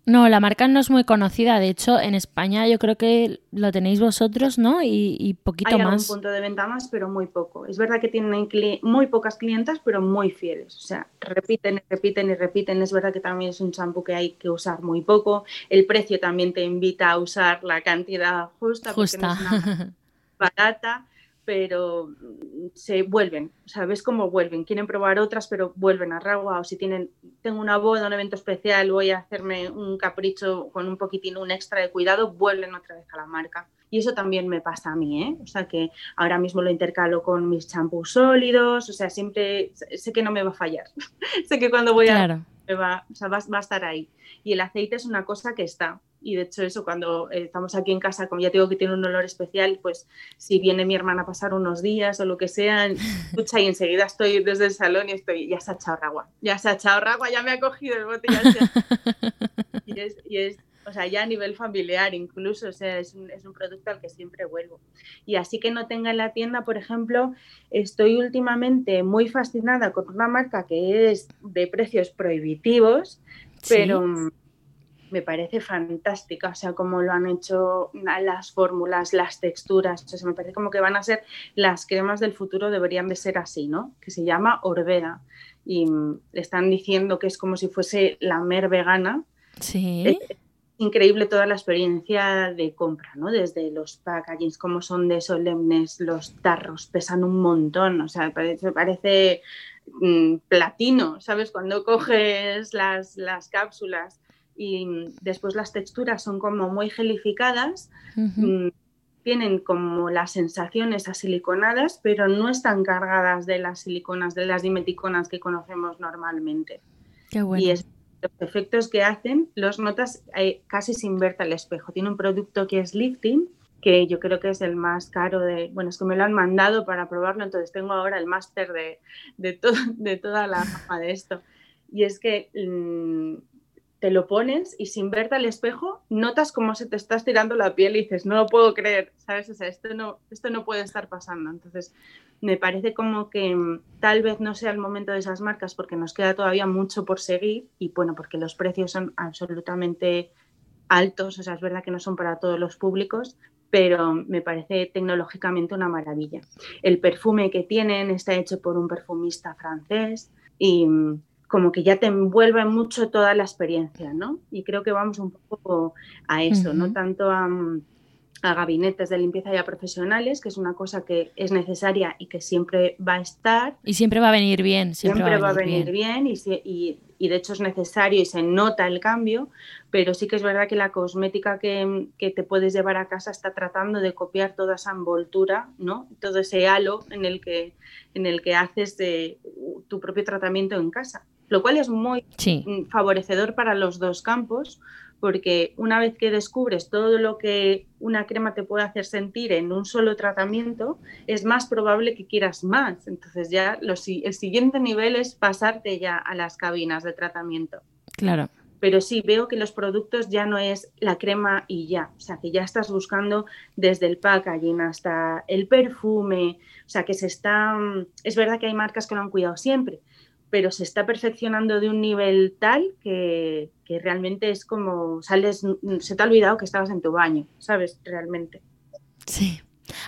no, la marca no es muy conocida. De hecho, en España yo creo que lo tenéis vosotros, ¿no? Y, y poquito Hay más. Hay punto de venta más, pero muy poco. Es verdad que tienen muy pocas clientas, pero muy fieles. O sea, repiten y repiten y repiten. Es verdad que también es un champú que hay que usar muy poco. El precio también te invita a usar la cantidad justa. Justa. barata pero mm, se vuelven, o sea, ves cómo vuelven, quieren probar otras, pero vuelven a Ragua, o si tienen, tengo una boda, un evento especial, voy a hacerme un capricho con un poquitín, un extra de cuidado, vuelven otra vez a la marca. Y eso también me pasa a mí, ¿eh? O sea, que ahora mismo lo intercalo con mis champús sólidos, o sea, siempre sé que no me va a fallar. sé que cuando voy a... Me va, o sea, va, va a estar ahí. Y el aceite es una cosa que está, y de hecho eso cuando eh, estamos aquí en casa, como ya tengo que tiene un olor especial, pues si viene mi hermana a pasar unos días o lo que sea, escucha y enseguida estoy desde el salón y estoy, ya se ha echado agua, ya se ha echado agua, ya me ha cogido el bote. y, es, y es, o sea, ya a nivel familiar incluso, o sea, es un, es un producto al que siempre vuelvo. Y así que no tenga en la tienda, por ejemplo, estoy últimamente muy fascinada con una marca que es de precios prohibitivos, pero me parece fantástica, o sea, como lo han hecho las fórmulas, las texturas, o sea, me parece como que van a ser las cremas del futuro, deberían de ser así, ¿no? Que se llama Orbeda y le están diciendo que es como si fuese la mer vegana. Sí. increíble toda la experiencia de compra, ¿no? Desde los packagings, como son de solemnes, los tarros pesan un montón, o sea, parece, parece mm, platino, ¿sabes? Cuando coges las, las cápsulas y después las texturas son como muy gelificadas, mm, tienen como las sensaciones asiliconadas, pero no están cargadas de las siliconas, de las dimeticonas que conocemos normalmente. Qué bueno. Y es, los efectos que hacen los notas eh, casi sin verte al espejo. Tiene un producto que es lifting, que yo creo que es el más caro de, bueno, es que me lo han mandado para probarlo, entonces tengo ahora el máster de, de, de toda la gama de esto. Y es que mm, te lo pones y sin verte al espejo notas cómo se te está estirando la piel y dices, no lo puedo creer, ¿sabes? O sea, esto no, esto no puede estar pasando. Entonces, me parece como que mm, tal vez no sea el momento de esas marcas porque nos queda todavía mucho por seguir y bueno, porque los precios son absolutamente altos, o sea, es verdad que no son para todos los públicos, pero me parece tecnológicamente una maravilla. El perfume que tienen está hecho por un perfumista francés y mm, como que ya te envuelve mucho toda la experiencia, ¿no? Y creo que vamos un poco a eso, no tanto a, gabinetes de limpieza ya profesionales, que es una cosa que es necesaria y que siempre va a estar. Y siempre va a venir bien. Siempre, va a venir, bien, y, de hecho es necesario y se nota el cambio, pero sí que es verdad que la cosmética que, que, te puedes llevar a casa está tratando de copiar toda esa envoltura, ¿no? Todo ese halo en el que, en el que haces de, tu propio tratamiento en casa lo cual es muy mm, favorecedor para los dos campos, porque una vez que descubres todo lo que una crema te puede hacer sentir en un solo tratamiento, es más probable que quieras más. Entonces ya el siguiente nivel es pasarte ya a las cabinas de tratamiento. Claro. Pero sí, veo que los productos ya no es la crema y ya, o sea, que ya estás buscando desde el packaging hasta el perfume, o sea, que se está... Mm, es verdad que hay marcas que lo han cuidado siempre, pero se está perfeccionando de un nivel tal que, realmente es como sales, se te ha olvidado que estabas en tu baño, ¿sabes? Realmente. Sí.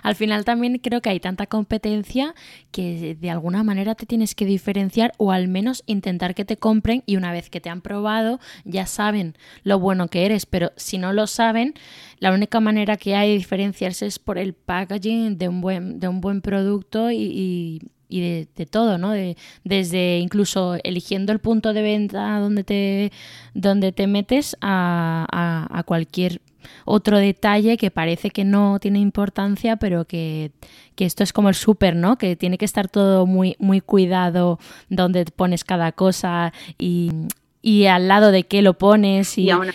al final también creo que hay tanta competencia que de alguna manera te tienes que diferenciar o al menos intentar que te compren y una vez que te han probado ya saben lo bueno que eres, pero si no lo saben, la única manera que hay de diferenciarse es por el packaging de un buen, de un buen producto y, de, todo, ¿no? De, desde incluso eligiendo el punto de venta donde te, donde te metes a, a cualquier otro detalle que parece que no tiene importancia, pero que, esto es como el súper, ¿no? Que tiene que estar todo muy, muy cuidado donde pones cada cosa y, al lado de qué lo pones. Y, y aún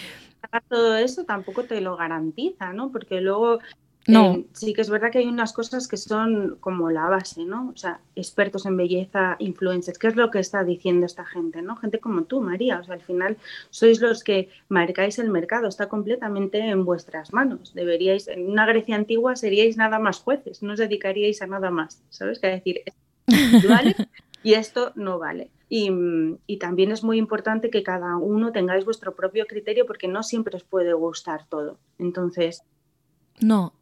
todo eso tampoco te lo garantiza, ¿no? Porque luego no. Eh, sí que es verdad que hay unas cosas que son como la base, ¿no? O sea, expertos en belleza, influencers, ¿qué es lo que está diciendo esta gente, ¿no? Gente como tú, María, o sea, al final sois los que marcáis el mercado, está completamente en vuestras manos. Deberíais, en una Grecia antigua seríais nada más jueces, no os dedicaríais a nada más, ¿sabes? Que decir, esto vale y esto no vale. Y, y, también es muy importante que cada uno tengáis vuestro propio criterio porque no siempre os puede gustar todo. Entonces... No,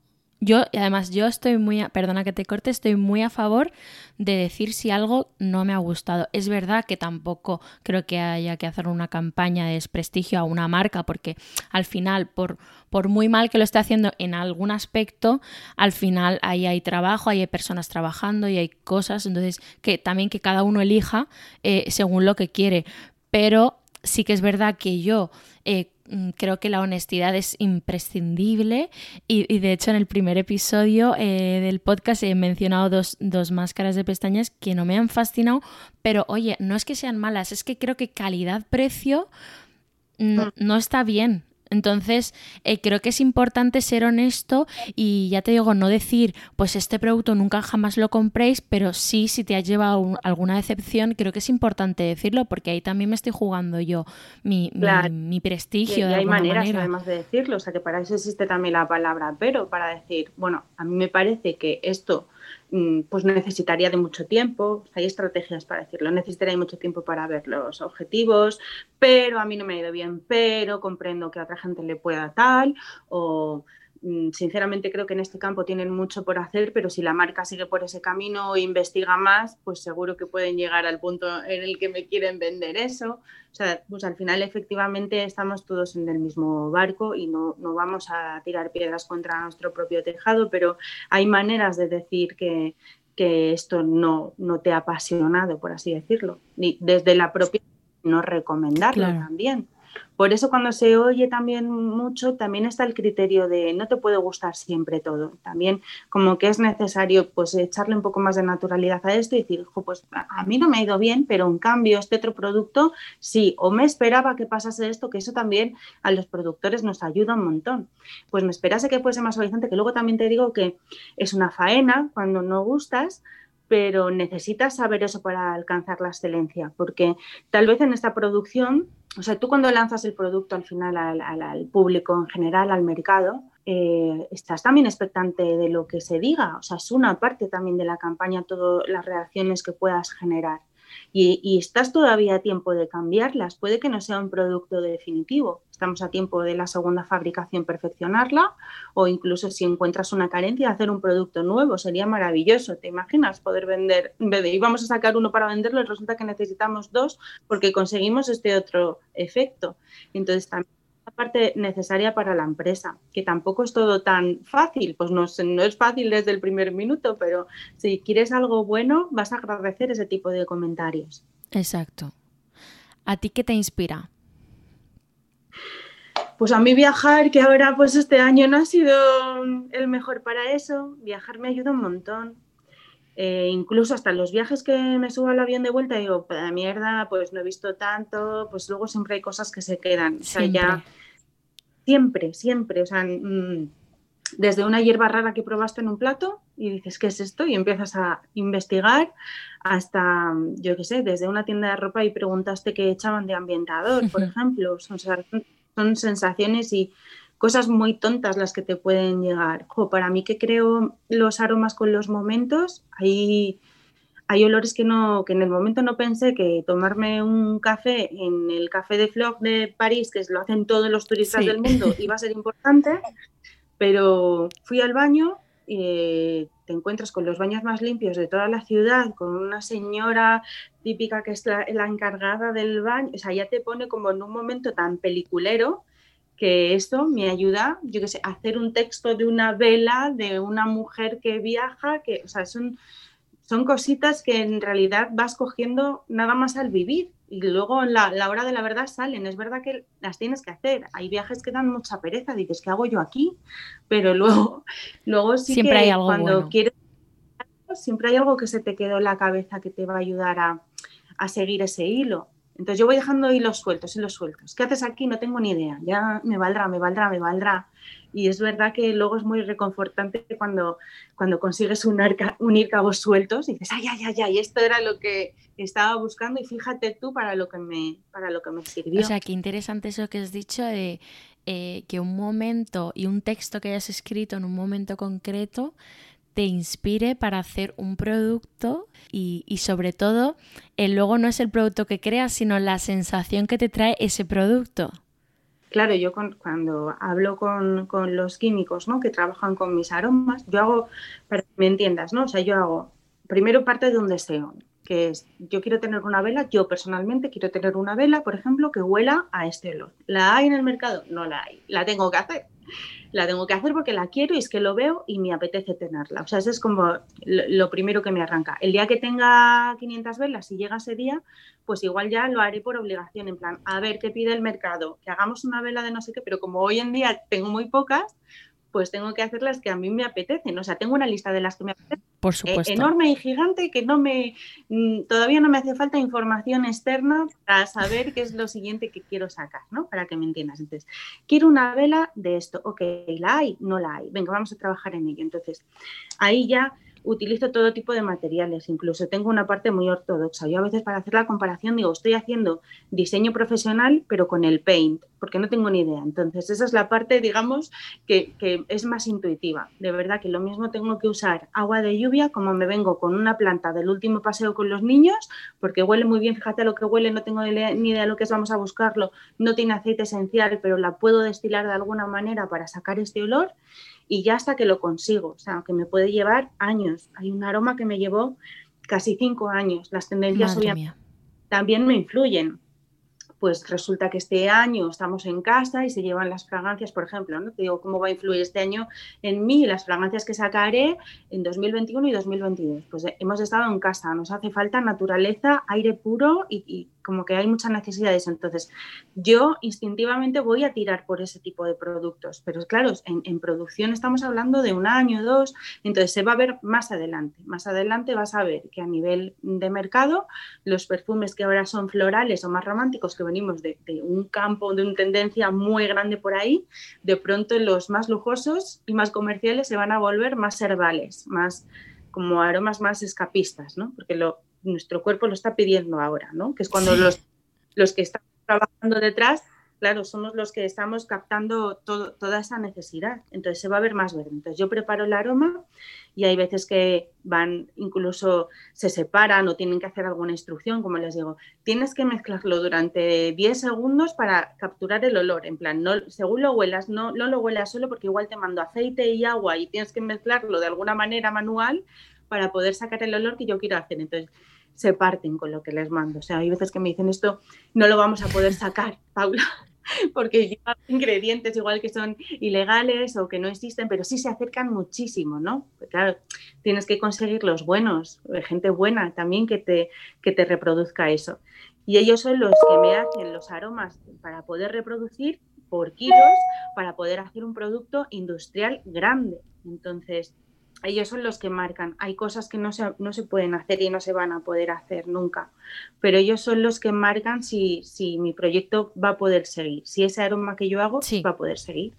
yo, además, yo estoy muy, perdona que te corte, estoy muy a favor de decir si algo no me ha gustado. Es verdad que tampoco creo que haya que hacer una campaña de desprestigio a una marca, porque al final, por, por muy mal que lo esté haciendo en algún aspecto, al final ahí hay trabajo, ahí hay personas trabajando y hay cosas, entonces que también que cada uno elija eh, según lo que quiere. Pero sí que es verdad que yo eh, Mm, creo que la honestidad es imprescindible y, de hecho en el primer episodio eh, del podcast he mencionado dos, dos, máscaras de pestañas que no me han fascinado, pero oye, no es que sean malas, es que creo que calidad-precio mm. no está bien. Entonces, eh, creo que es importante ser honesto y ya te digo, no decir, pues este producto nunca jamás lo compréis, pero sí, si te ha llevado alguna decepción, creo que es importante decirlo porque ahí también me estoy jugando yo mi, mi, prestigio. Y, hay maneras además de decirlo, o sea que para eso existe también la palabra pero, para decir, bueno, a mí me parece que esto pues necesitaría de mucho tiempo, hay estrategias para decirlo, necesitaría mucho tiempo para ver los objetivos, pero a mí no me ha ido bien, pero comprendo que a otra gente le pueda tal, o Mm, sinceramente creo que en este campo tienen mucho por hacer, pero si la marca sigue por ese camino e investiga más, pues seguro que pueden llegar al punto en el que me quieren vender eso. O sea, pues al final efectivamente estamos todos en el mismo barco y no, no vamos a tirar piedras contra nuestro propio tejado, pero hay maneras de decir que, que esto no, no te ha apasionado, por así decirlo, ni desde la propia no recomendarlo también. Por eso cuando se oye también mucho, también está el criterio de no te puede gustar siempre todo. También como que es necesario pues echarle un poco más de naturalidad a esto y decir, pues a mí no me ha ido bien, pero en cambio este otro producto sí, o me esperaba que pasase esto, que eso también a los productores nos ayuda un montón. Pues me esperase que fuese más horizonte, que luego también te digo que es una faena cuando no gustas, pero necesitas saber eso para alcanzar la excelencia, porque tal vez en esta producción o sea, tú cuando lanzas el producto al final al, público en general, al mercado, eh, estás también expectante de lo que se diga. O sea, es una parte también de la campaña, todas las reacciones que puedas generar y, estás todavía a tiempo de cambiarlas. Puede que no sea un producto definitivo. Estamos a tiempo de la segunda fabricación perfeccionarla o incluso si encuentras una carencia, hacer un producto nuevo. Sería maravilloso. ¿Te imaginas poder vender, de íbamos a sacar uno para venderlo y resulta que necesitamos dos porque conseguimos este otro efecto? Entonces también parte necesaria para la empresa, que tampoco es todo tan fácil, pues no, no es fácil desde el primer minuto, pero si quieres algo bueno, vas a agradecer ese tipo de comentarios. Exacto. ¿A ti qué te inspira? Pues a mí viajar, que ahora pues este año no ha sido el mejor para eso, viajar me ayuda un montón. Eh, incluso hasta los viajes que me subo al avión de vuelta digo, la mierda, pues no he visto tanto, pues luego siempre hay cosas que se quedan. O sea, ya siempre, siempre, o sea, desde una hierba rara que probaste en un plato y dices, ¿qué es esto? Y empiezas a investigar hasta, yo qué sé, desde una tienda de ropa y preguntaste qué echaban de ambientador, por ejemplo. Son sensaciones y cosas muy tontas las que te pueden llegar. para mí que creo los aromas con los momentos, hay, hay olores que, no, que en el momento no pensé que tomarme un café en el café de Flog de París, que lo hacen todos los turistas del mundo, iba a ser importante, pero fui al baño eh, te encuentras con los baños más limpios de toda la ciudad, con una señora típica que es la, encargada del baño, o sea, ya te pone como en un momento tan peliculero que esto me ayuda, yo qué sé, a hacer un texto de una vela, de una mujer que viaja, que, o sea, son, son cositas que en realidad vas cogiendo nada más al vivir y luego en la, hora de la verdad salen. Es verdad que las tienes que hacer. Hay viajes que dan mucha pereza, dices, ¿qué hago yo aquí? Pero luego, luego sí siempre que hay algo cuando quieres, siempre hay algo que se te quedó en la cabeza que te va a ayudar a, a seguir ese hilo. Entonces yo voy dejando hilos sueltos, hilos sueltos. ¿Qué haces aquí? No tengo ni idea. Ya me valdrá, me valdrá, me valdrá. Y es verdad que luego es muy reconfortante cuando, cuando consigues unir, unir cabos sueltos y dices, ay, ay, ay, ay, esto era lo que estaba buscando y fíjate tú para lo que me, para lo que me sirvió. O sea, qué interesante eso que has dicho de eh, que un momento y un texto que hayas escrito en un momento concreto te inspire para hacer un producto y, sobre todo el luego no es el producto que creas, sino la sensación que te trae ese producto. Claro, yo cuando hablo con, los químicos ¿no? que trabajan con mis aromas, yo hago, para que me entiendas, ¿no? O sea, yo hago primero parte de un deseo, que es, yo quiero tener una vela, yo personalmente quiero tener una vela, por ejemplo, que huela a este olor. ¿La hay en el mercado? No la hay. La tengo que hacer la tengo que hacer porque la quiero y es que lo veo y me apetece tenerla. O sea, eso es como lo, primero que me arranca. El día que tenga 500 velas, si llega ese día, pues igual ya lo haré por obligación, en plan, a ver qué pide el mercado, que hagamos una vela de no sé qué, pero como hoy en día tengo muy pocas, pues tengo que hacer las que a mí me apetecen. O sea, tengo una lista de las que me apetecen. Por supuesto. enorme y gigante que no me mm, todavía no me hace falta información externa para saber qué es lo siguiente que quiero sacar, ¿no? Para que me entiendas. Entonces, quiero una vela de esto. Ok, ¿la hay? No la hay. Venga, vamos a trabajar en ello. Entonces, ahí ya utilizo todo tipo de materiales, incluso tengo una parte muy ortodoxa. Yo a veces para hacer la comparación digo, estoy haciendo diseño profesional, pero con el paint, porque no tengo ni idea. Entonces, esa es la parte, digamos, que, es más intuitiva. De verdad que lo mismo tengo que usar agua de lluvia, como me vengo con una planta del último paseo con los niños, porque huele muy bien, fíjate lo que huele, no tengo ni idea de lo que es, vamos a buscarlo, no tiene aceite esencial, pero la puedo destilar de alguna manera para sacar este olor y ya hasta que lo consigo, o sea, que me puede llevar años. Hay un aroma que me llevó casi cinco años. Las tendencias también me influyen pues resulta que este año estamos en casa y se llevan las fragancias, por ejemplo, ¿no? Te digo cómo va a influir este año en mí las fragancias que sacaré en 2021 y 2022. Pues eh, hemos estado en casa, nos hace falta naturaleza, aire puro y, como que hay muchas necesidades. Entonces, yo instintivamente voy a tirar por ese tipo de productos, pero claro, en, producción estamos hablando de un año, dos, entonces se va a ver más adelante. Más adelante vas a ver que a nivel de mercado, los perfumes que ahora son florales o más románticos que venimos de, un campo, de una tendencia muy grande por ahí, de pronto los más lujosos y más comerciales se van a volver más herbales, más como aromas más escapistas, ¿no? Porque lo, nuestro cuerpo lo está pidiendo ahora, ¿no? Que es cuando los, los que están trabajando detrás claro, somos los que estamos captando toda esa necesidad. Entonces se va a ver más verde. Entonces yo preparo el aroma y hay veces que van, incluso se separan o tienen que hacer alguna instrucción, como les digo, tienes que mezclarlo durante 10 segundos para capturar el olor. En plan, no, según lo huelas, no, no lo huelas solo porque igual te mando aceite y agua y tienes que mezclarlo de alguna manera manual para poder sacar el olor que yo quiero hacer. Entonces, se parten con lo que les mando. O sea, hay veces que me dicen esto, no lo vamos a poder sacar, Paula. porque llevan ingredientes igual que son ilegales o que no existen, pero sí se acercan muchísimo, ¿no? Pues claro, tienes que conseguir los buenos, eh, gente buena también que te, que te reproduzca eso. Y ellos son los que me hacen los aromas para poder reproducir por kilos, para poder hacer un producto industrial grande. Entonces, ellos son los que marcan. Hay cosas que no se, no se pueden hacer y no se van a poder hacer nunca, pero ellos son los que marcan si, si mi proyecto va a poder seguir, si ese aroma que yo hago va a poder seguir.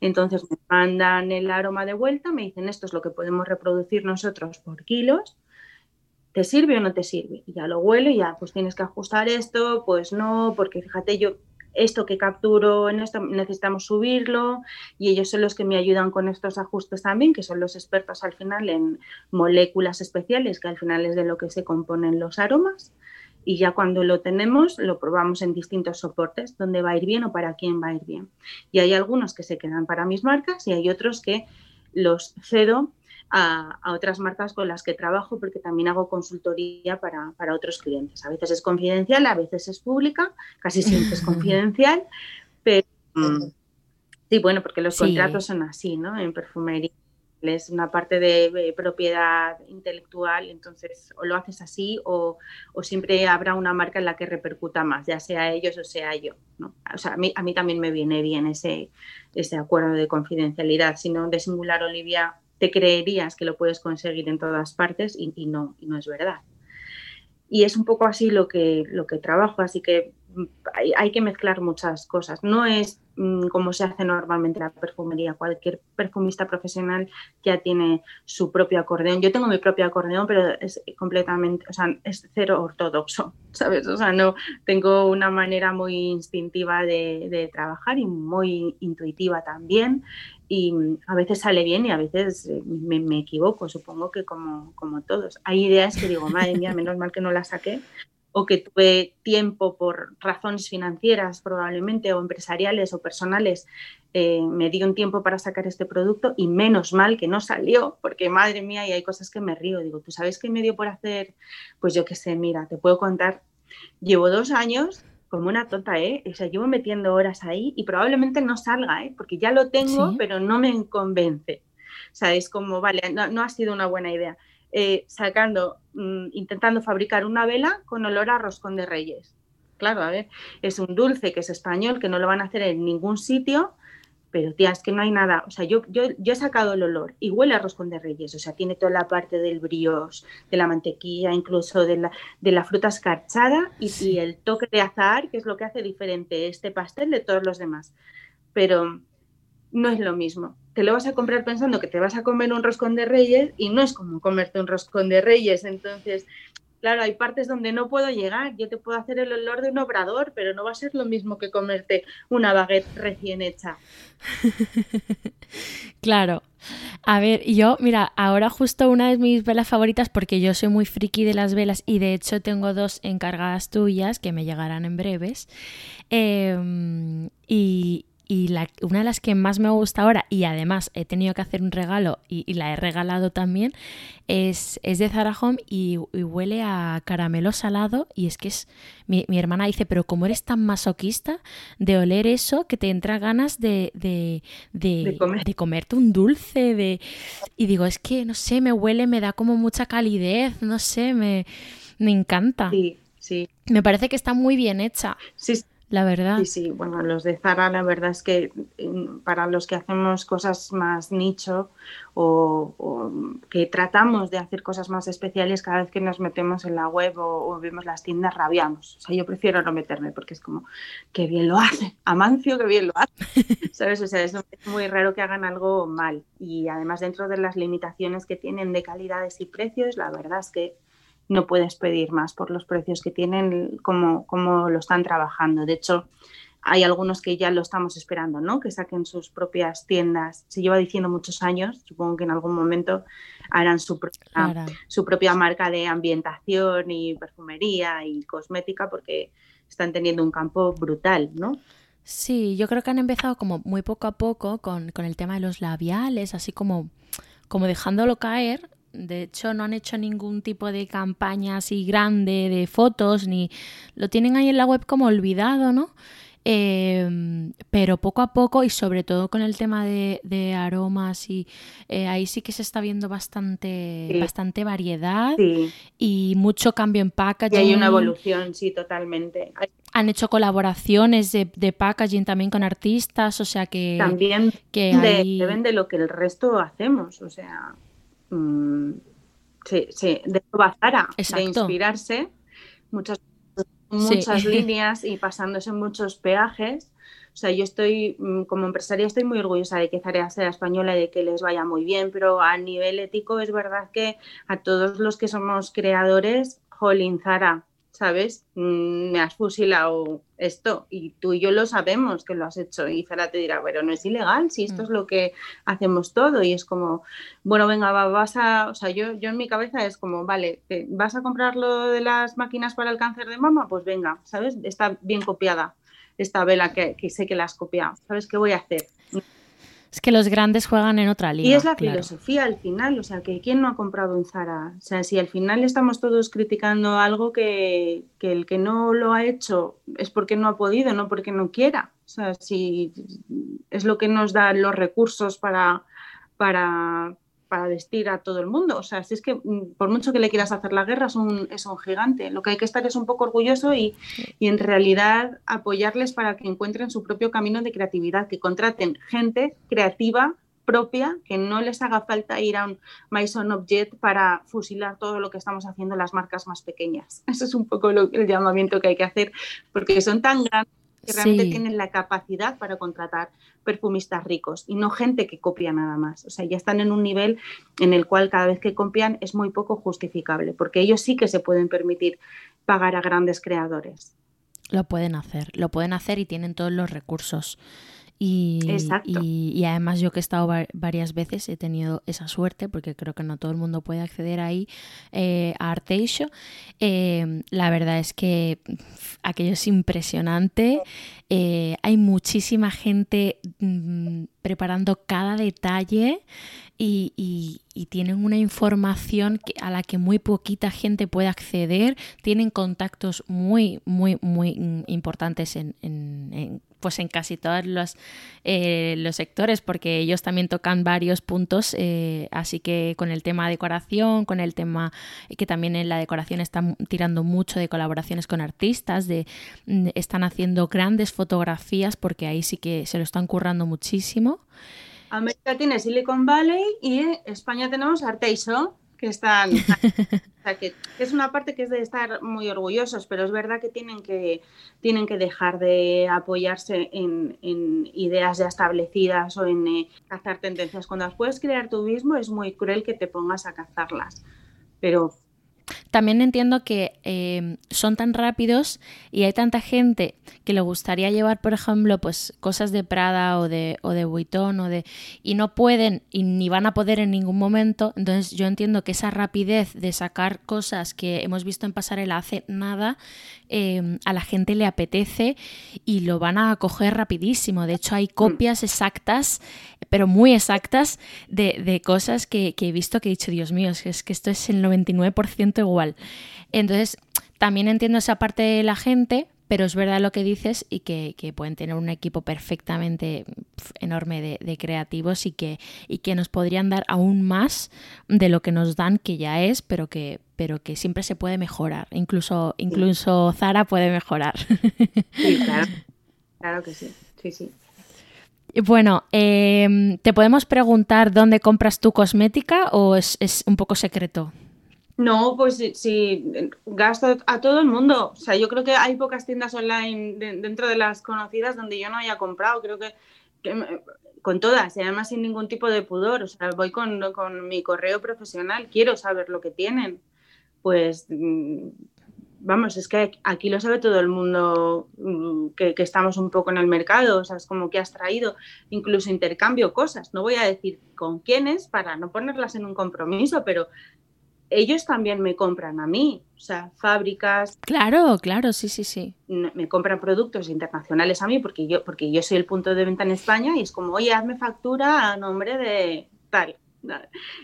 Entonces me mandan el aroma de vuelta, me dicen esto es lo que podemos reproducir nosotros por kilos, ¿te sirve o no te sirve? Y ya lo huelo y ya pues tienes que ajustar esto, pues no, porque fíjate yo esto que capturo en esto necesitamos subirlo y ellos son los que me ayudan con estos ajustes también, que son los expertos al final en moléculas especiales, que al final es de lo que se componen los aromas. Y ya cuando lo tenemos, lo probamos en distintos soportes, donde va a ir bien o para quién va a ir bien. Y hay algunos que se quedan para mis marcas y hay otros que los cedo a, otras marcas con las que trabajo porque también hago consultoría para, para, otros clientes. A veces es confidencial, a veces es pública, casi siempre es confidencial, pero mm, sí, bueno, porque los contratos son así, ¿no? En perfumería es una parte de, propiedad intelectual, entonces o lo haces así o, siempre habrá una marca en la que repercuta más, ya sea ellos o sea yo. ¿no? O sea, a mí, a mí también me viene bien ese, ese acuerdo de confidencialidad, si no de singular Olivia te creerías que lo puedes conseguir en todas partes y, no, y no es verdad. Y es un poco así lo que, lo que trabajo, así que hay, que mezclar muchas cosas. No es como se hace normalmente la perfumería. Cualquier perfumista profesional ya tiene su propio acordeón. Yo tengo mi propio acordeón, pero es completamente, o sea, es cero ortodoxo, ¿sabes? O sea, no tengo una manera muy instintiva de, trabajar y muy intuitiva también. Y mm, a veces sale bien y a veces eh, me, me equivoco, supongo que como, como todos. Hay ideas que digo, madre mía, menos mal que no las saqué, o que tuve tiempo por razones financieras probablemente o empresariales o personales, eh, me di un tiempo para sacar este producto y menos mal que no salió, porque madre mía, y hay cosas que me río. Digo, ¿tú sabes qué me dio por hacer? Pues yo qué sé, mira, te puedo contar, llevo dos años como una tonta, ¿eh? O sea, llevo metiendo horas ahí y probablemente no salga, ¿eh? Porque ya lo tengo, pero no me convence. O sea, es como, vale, no ha sido una buena idea. Eh, sacando, mm, intentando fabricar una vela con olor a roscón de reyes. Claro, a ver, es un dulce que es español, que no lo van a hacer en ningún sitio, pero tía, es que no hay nada. O sea, yo, yo, yo he sacado el olor y huele a roscón de reyes, o sea, tiene toda la parte del brioche, de la mantequilla, incluso de la, de la fruta escarchada y, y el toque de azahar, que es lo que hace diferente este pastel de todos los demás. Pero no es lo mismo. Te lo vas a comprar pensando que te vas a comer un roscón de reyes y no es como comerte un roscón de reyes. Entonces, claro, hay partes donde no puedo llegar. Yo te puedo hacer el olor de un obrador, pero no va a ser lo mismo que comerte una baguette recién hecha. claro. A ver, yo, mira, ahora justo una de mis velas favoritas, porque yo soy muy friki de las velas y de hecho tengo dos encargadas tuyas que me llegarán en breves. Em, y, y una de las que más me gusta ahora, y además he tenido que hacer un regalo y, la he regalado también, es, es de Zara Home y, huele a caramelo salado. Y es que es. Mi, hermana dice, pero como eres tan masoquista de oler eso que te entra ganas de, de, de, de comerte un dulce. De... Y digo, es que no sé, me huele, me da como mucha calidez, no sé, me, me encanta. Sí, sí. Me parece que está muy bien hecha. Sí, la verdad. Sí, sí, bueno, los de Zara, la verdad es que mm, para los que hacemos cosas más nicho o, que tratamos de hacer cosas más especiales, cada vez que nos metemos en la web o, vemos las tiendas, rabiamos. O sea, yo prefiero no meterme porque es como, qué bien lo hace, Amancio, qué bien lo hace. ¿Sabes? O sea, es muy raro que hagan algo mal. Y además, dentro de las limitaciones que tienen de calidades y precios, la verdad es que no puedes pedir más por los precios que tienen, como, como lo están trabajando. De hecho, hay algunos que ya lo estamos esperando, ¿no? Que saquen sus propias tiendas. Se lleva diciendo muchos años, supongo que en algún momento harán su propia, su propia marca de ambientación y perfumería y cosmética porque están teniendo un campo brutal, ¿no? Sí, yo creo que han empezado como muy poco a poco con, con el tema de los labiales, así como, como dejándolo caer de hecho, no han hecho ningún tipo de campaña así grande de fotos, ni lo tienen ahí en la web como olvidado, ¿no? Em, pero poco a poco y sobre todo con el tema de, aromas y eh, ahí sí que se está viendo bastante, bastante variedad y mucho cambio en packaging. Y hay una evolución, sí, totalmente. Han hecho colaboraciones de, packaging también con artistas, o sea que... También que deben de lo que el resto hacemos, o sea... Mm, sí, sí, de Zara, de inspirarse, muchas, muchas líneas y pasándose muchos peajes. O sea, yo estoy, mm, como empresaria, estoy muy orgullosa de que Zara sea española y de que les vaya muy bien, pero a nivel ético es verdad que a todos los que somos creadores, jolín, Zara, ¿sabes? Mm, me has fusilado esto y tú y yo lo sabemos que lo has hecho y Zara te dirá, pero no es ilegal, si esto es mm. lo que hacemos todo y es como, bueno, venga, vas a, o sea, yo, yo en mi cabeza es como, vale, ¿vas a comprar lo de las máquinas para el cáncer de mama? Pues venga, ¿sabes? Está bien copiada esta vela que, que sé que la has copiado, ¿sabes qué voy a hacer? Es que los grandes juegan en otra liga. Y es la filosofía al final, o sea, que ¿quién no ha comprado un Zara? O sea, si al final estamos todos criticando algo que, que el que no lo ha hecho es porque no ha podido, no porque no quiera. O sea, si es lo que nos da los recursos para, para, para vestir a todo el mundo. O sea, si es que mm, por mucho que le quieras hacer la guerra, es un, es un gigante. Lo que hay que estar es un poco orgulloso y, y, en realidad apoyarles para que encuentren su propio camino de creatividad, que contraten gente creativa propia, que no les haga falta ir a un Maison Objet para fusilar todo lo que estamos haciendo las marcas más pequeñas. Eso es un poco lo, el llamamiento que hay que hacer, porque son tan grandes que realmente tienen la capacidad para contratar perfumistas ricos y no gente que copia nada más. O sea, ya están en un nivel en el cual cada vez que copian es muy poco justificable, porque ellos sí que se pueden permitir pagar a grandes creadores. Lo pueden hacer, lo pueden hacer y tienen todos los recursos. Y, y, además yo que he estado varias veces he tenido esa suerte, porque creo que no todo el mundo puede acceder ahí eh, a Arteixo. Eh, la verdad es que aquello es impresionante. Eh, hay muchísima gente mm, preparando cada detalle y, tienen una información a la que muy poquita gente puede acceder. Tienen contactos muy, muy, muy mm, importantes en, en pues en casi todos los, eh, los sectores, porque ellos también tocan varios puntos, eh, así que con el tema decoración, con el tema que también en la decoración están tirando mucho de colaboraciones con artistas, de, mm, están haciendo grandes fotografías, porque ahí sí que se lo están currando muchísimo. América tiene Silicon Valley y España tenemos Arteiso que están, o sea, que, es una parte que es de estar muy orgullosos, pero es verdad que tienen que, tienen que dejar de apoyarse en, ideas ya establecidas o en eh, cazar tendencias. Cuando las puedes crear tú mismo es muy cruel que te pongas a cazarlas, pero también entiendo que eh, son tan rápidos y hay tanta gente que le gustaría llevar, por ejemplo, pues cosas de Prada o de, o de Vuitton o de y no pueden y ni van a poder en ningún momento. Entonces yo entiendo que esa rapidez de sacar cosas que hemos visto en pasarela hace nada Em, a la gente le apetece y lo van a coger rapidísimo. De hecho, hay copias exactas, pero muy exactas, de, cosas que, he visto que he dicho, Dios mío, es que esto es el 99% igual. Entonces, también entiendo esa parte de la gente, pero es verdad lo que dices y que, pueden tener un equipo perfectamente enorme de, creativos y que, y que nos podrían dar aún más de lo que nos dan, que ya es, pero que, pero que siempre se puede mejorar. Incluso, incluso Zara puede mejorar. Sí, claro, claro que sí, sí, sí. Bueno, em, ¿te podemos preguntar dónde compras tu cosmética o es, es un poco secreto? No, pues sí, gasto a todo el mundo. O sea, yo creo que hay pocas tiendas online dentro de las conocidas donde yo no haya comprado. Creo que, con todas, y además sin ningún tipo de pudor. O sea, voy con, mi correo profesional, quiero saber lo que tienen. Pues mm, vamos, es que aquí lo sabe todo el mundo mm, que, que, estamos un poco en el mercado, o sea, es como que has traído, incluso intercambio cosas, no voy a decir con quiénes para no ponerlas en un compromiso, pero ellos también me compran a mí, o sea, fábricas. Claro, claro, sí, sí, sí. Me compran productos internacionales a mí porque yo, porque yo soy el punto de venta en España y es como, oye, hazme factura a nombre de tal.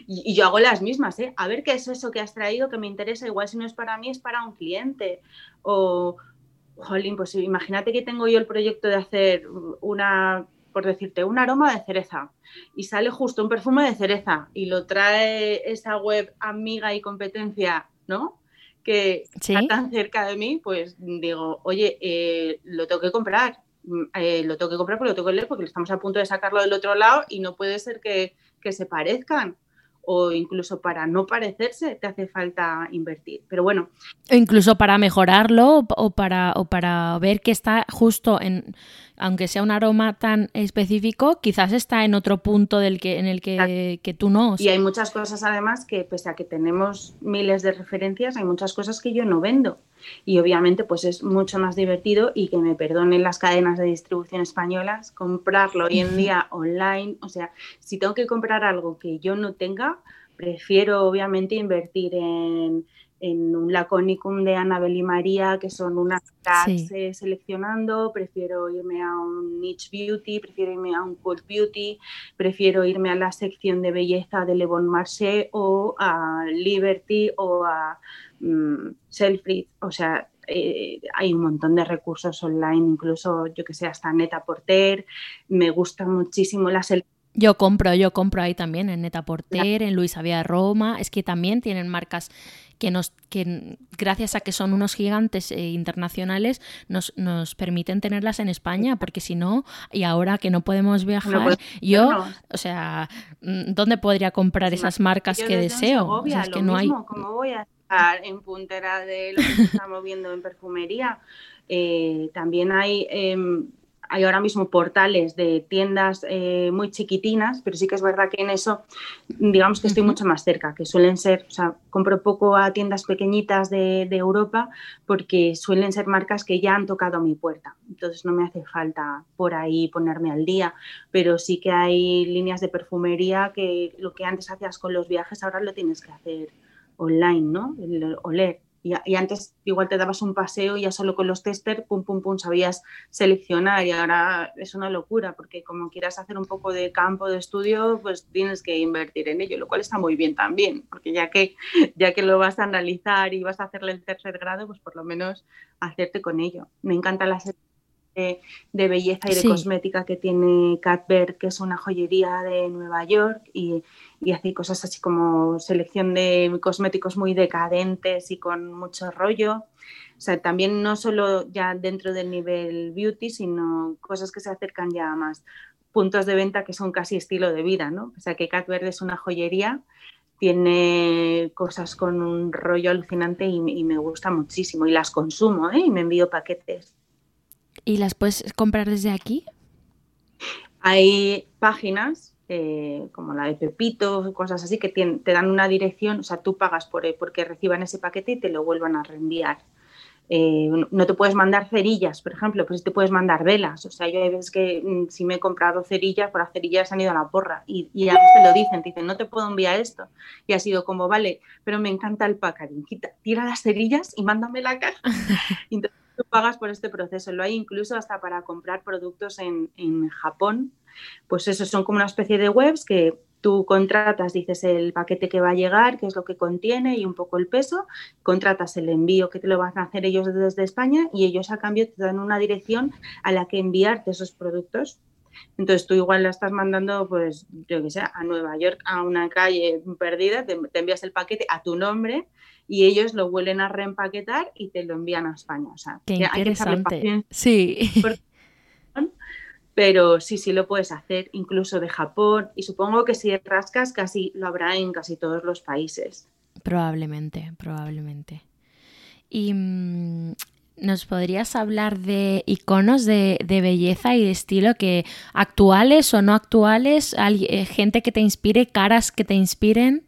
Y, yo hago las mismas, ¿eh? A ver qué es eso que has traído que me interesa, igual si no es para mí, es para un cliente. O, jolín, pues imagínate que tengo yo el proyecto de hacer una por decirte, un aroma de cereza. Y sale justo un perfume de cereza y lo trae esa web amiga y competencia, ¿no? Que está tan cerca de mí, pues digo, oye, eh, lo tengo que comprar, mm, eh, lo tengo que comprar porque lo tengo que leer porque estamos a punto de sacarlo del otro lado y no puede ser que, que se parezcan o incluso para no parecerse te hace falta invertir. Pero bueno. O incluso para mejorarlo o para, o para ver que está justo en, aunque sea un aroma tan específico, quizás está en otro punto del que, en el que, que tú no. Y hay muchas cosas además que, pese a que tenemos miles de referencias, hay muchas cosas que yo no vendo. Y obviamente pues es mucho más divertido y que me perdonen las cadenas de distribución españolas, comprarlo hoy en día online. O sea, si tengo que comprar algo que yo no tenga, prefiero obviamente invertir en en un Laconicum de Annabel y María, que son unas tags eh, seleccionando, prefiero irme a un Niche Beauty, prefiero irme a un Cold Beauty, prefiero irme a la sección de belleza de Le Bon Marché o a Liberty o a um, Selfridge, o sea, eh, hay un montón de recursos online, incluso yo que sé, hasta Neta Porter, me gusta muchísimo la selección yo compro, yo compro ahí también en Neta Porter, en Luis Avia Roma, es que también tienen marcas que nos que gracias a que son unos gigantes eh, internacionales nos, nos permiten tenerlas en España porque si no y ahora que no podemos viajar yo o sea mm, dónde podría comprar esas marcas que deseo es que no hay ¿Cómo voy a estar en puntera de lo que se está moviendo en perfumería eh, también hay em, hay ahora mismo portales de tiendas eh, muy chiquitinas, pero sí que es verdad que en eso, digamos que estoy mucho más cerca, que suelen ser, o sea, compro poco a tiendas pequeñitas de, Europa porque suelen ser marcas que ya han tocado mi puerta. Entonces no me hace falta por ahí ponerme al día, pero sí que hay líneas de perfumería que lo que antes hacías con los viajes ahora lo tienes que hacer online, ¿no? El oler. Y, antes igual te dabas un paseo y ya solo con los tester, pum, pum, pum, sabías seleccionar y ahora es una locura porque como quieras hacer un poco de campo de estudio, pues tienes que invertir en ello, lo cual está muy bien también, porque ya que, ya que lo vas a analizar y vas a hacerle el tercer grado, pues por lo menos hacerte con ello. Me encanta la de, belleza y de cosmética que tiene Cadbert, que es una joyería de Nueva York y, y, hace cosas así como selección de cosméticos muy decadentes y con mucho rollo. O sea, también no solo ya dentro del nivel beauty, sino cosas que se acercan ya a más puntos de venta que son casi estilo de vida, ¿no? O sea, que Cadbert es una joyería tiene cosas con un rollo alucinante y, y, me gusta muchísimo y las consumo ¿eh? y me envío paquetes. ¿Y las puedes comprar desde aquí? Hay páginas eh, como la de Pepito, cosas así, que te dan una dirección, o sea, tú pagas por eh, porque reciban ese paquete y te lo vuelvan a reenviar. Eh, no te puedes mandar cerillas, por ejemplo, pero sí te puedes mandar velas. O sea, yo hay veces que mm, si me he comprado cerillas, por las cerillas han ido a la porra y, y ya te lo dicen, te dicen, no te puedo enviar esto. Y ha sido como, vale, pero me encanta el packaging, tira las cerillas y mándame la caja. tú pagas por este proceso. Lo hay incluso hasta para comprar productos en, Japón. Pues eso son como una especie de webs que tú contratas, dices el paquete que va a llegar, qué es lo que contiene y un poco el peso, contratas el envío que te lo van a hacer ellos desde España y ellos a cambio te dan una dirección a la que enviarte esos productos. Entonces tú igual la estás mandando, pues, yo que sé, a Nueva York, a una calle perdida, te envías el paquete a tu nombre y ellos lo vuelven a reempaquetar y te lo envían a España. O sea, Qué interesante. sí. Pero sí, sí lo puedes hacer, incluso de Japón. Y supongo que si rascas, casi lo habrá en casi todos los países. Probablemente, probablemente. Y mm, ¿Nos podrías hablar de iconos de, belleza y de estilo que actuales o no actuales? Eh, gente que te inspire, caras que te inspiren.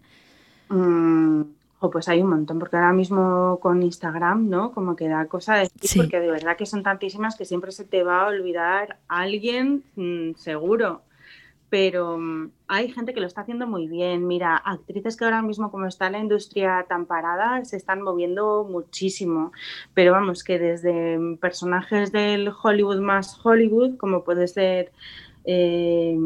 Mm, pues hay un montón, porque ahora mismo con Instagram, ¿no? Como que da cosa de decir, porque de verdad que son tantísimas que siempre se te va a olvidar alguien mm, seguro. Pero mm, hay gente que lo está haciendo muy bien. Mira, actrices que ahora mismo, como está la industria tan parada, se están moviendo muchísimo. Pero vamos, que desde personajes del Hollywood más Hollywood, como puede ser eh,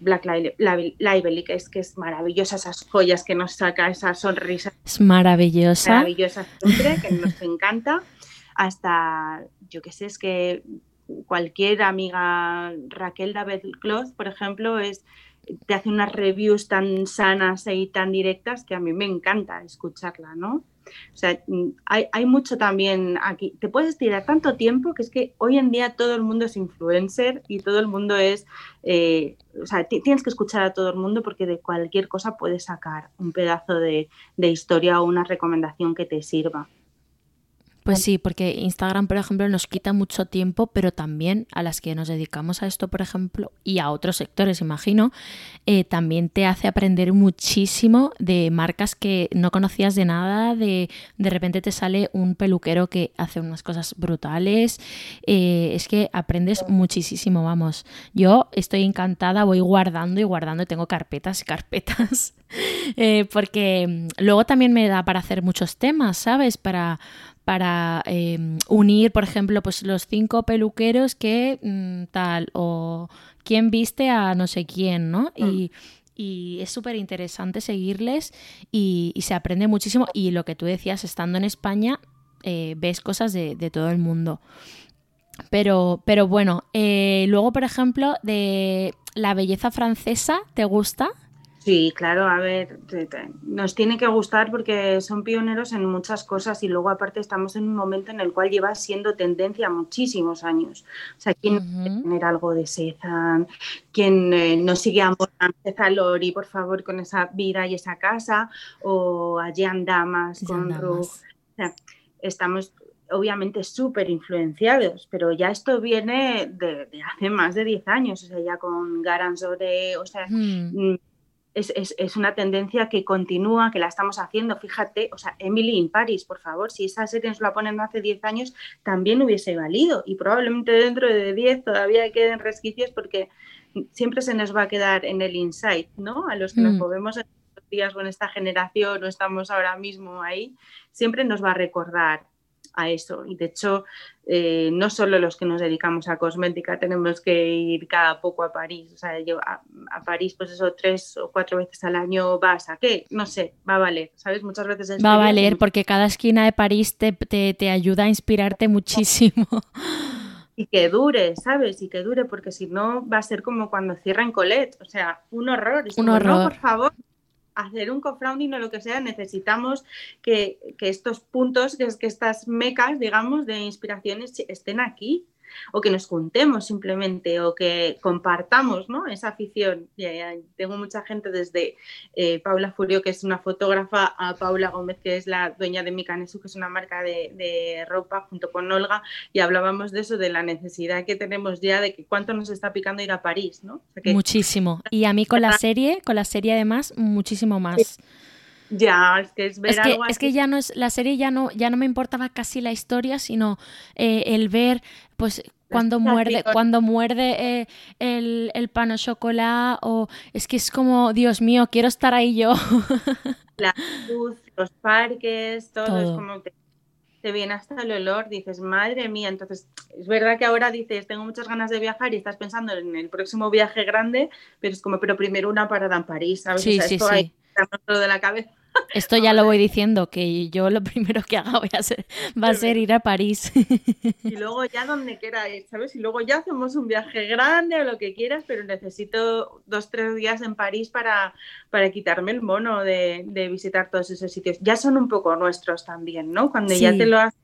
Black Lively, que es que es maravillosa, esas joyas que nos saca, esa sonrisa. Es maravillosa. Maravillosa siempre, que nos encanta. Hasta, yo qué sé, es que cualquier amiga, Raquel David Cloth, por ejemplo, es te hace unas reviews tan sanas y tan directas que a mí me encanta escucharla, ¿no? O sea, mm, hay, mucho también aquí. Te puedes estirar tanto tiempo que es que hoy en día todo el mundo es influencer y todo el mundo es. Eh, o sea, tienes que escuchar a todo el mundo porque de cualquier cosa puedes sacar un pedazo de, historia o una recomendación que te sirva. Pues sí, porque Instagram, por ejemplo, nos quita mucho tiempo, pero también a las que nos dedicamos a esto, por ejemplo, y a otros sectores, imagino, eh, también te hace aprender muchísimo de marcas que no conocías de nada, de de repente te sale un peluquero que hace unas cosas brutales. Eh, es que aprendes muchísimo, vamos. Yo estoy encantada, voy guardando y guardando, tengo carpetas y carpetas. Eh, porque mm, luego también me da para hacer muchos temas, ¿sabes? Para, para em, unir, por ejemplo, pues los cinco peluqueros que mm, tal, o quién viste a no sé quién, ¿no? Y, y es súper interesante seguirles y, se aprende muchísimo. Y lo que tú decías, estando en España, eh, ves cosas de, todo el mundo. Pero, pero bueno, eh, luego, por ejemplo, de la belleza francesa, ¿te gusta? Sí, claro, a ver, nos tiene que gustar porque son pioneros en muchas cosas y luego aparte estamos en un momento en el cual lleva siendo tendencia muchísimos años. O sea, ¿quién quiere tener algo de Cezanne? ¿Quién eh, no sigue a Cezanne Lori, por favor, con esa vida y esa casa? O a Jean Damas con Ru. O sea, estamos obviamente súper influenciados, pero ya esto viene de, hace más de 10 años, o sea, ya con Garanzore, o sea... Hmm. Mm, es, una tendencia que continúa, que la estamos haciendo. Fíjate, o sea, Emily in Paris, por favor, si esa serie nos la ponen hace 10 años, también hubiese valido. Y probablemente dentro de 10 todavía queden resquicios porque siempre se nos va a quedar en el insight, ¿no? A los que nos mm. movemos en estos días con esta generación o estamos ahora mismo ahí, siempre nos va a recordar a eso. Y de hecho, eh, no solo los que nos dedicamos a cosmética tenemos que ir cada poco a París. O sea, yo a, París, pues eso, tres o cuatro veces al año vas a qué, no sé, va a valer, ¿sabes? Muchas veces Va a valer porque cada esquina de París te, te, ayuda a inspirarte muchísimo. Y que dure, ¿sabes? Y que dure, porque si no va a ser como cuando cierran Colette, o sea, un horror. un horror. No, por favor, hacer un crowdfunding o lo que sea, necesitamos que, estos puntos, que, que estas mecas, digamos, de inspiraciones estén aquí o que nos juntemos simplemente o que compartamos ¿no? esa afición. tengo mucha gente desde eh, Paula Furio, que es una fotógrafa, a Paula Gómez, que es la dueña de Micanesu, que es una marca de, ropa, junto con Olga, y hablábamos de eso, de la necesidad que tenemos ya de que cuánto nos está picando ir a París. ¿no? muchísimo. Y a mí con la serie, con la serie además, muchísimo más. Ya, es que es ver que, Es que ya no es, la serie ya no, ya no me importaba casi la historia, sino eh, el ver, pues, cuando muerde, cuando muerde eh, el, el pan o chocolate, o es que es como, Dios mío, quiero estar ahí yo. La luz, los parques, todo, es como te, te viene hasta el olor, dices, madre mía, entonces es verdad que ahora dices, tengo muchas ganas de viajar y estás pensando en el próximo viaje grande, pero es como, pero primero una parada en París, ¿sabes? Sí, sí, sí. De la cabeza. Esto ya lo voy diciendo, que yo lo primero que haga voy a hacer, va a ser ir a París. Y luego ya donde quieras, ¿sabes? Y luego ya hacemos un viaje grande o lo que quieras, pero necesito dos, tres días en París para, para quitarme el mono de, visitar todos esos sitios. Ya son un poco nuestros también, ¿no? Cuando ya te lo haces,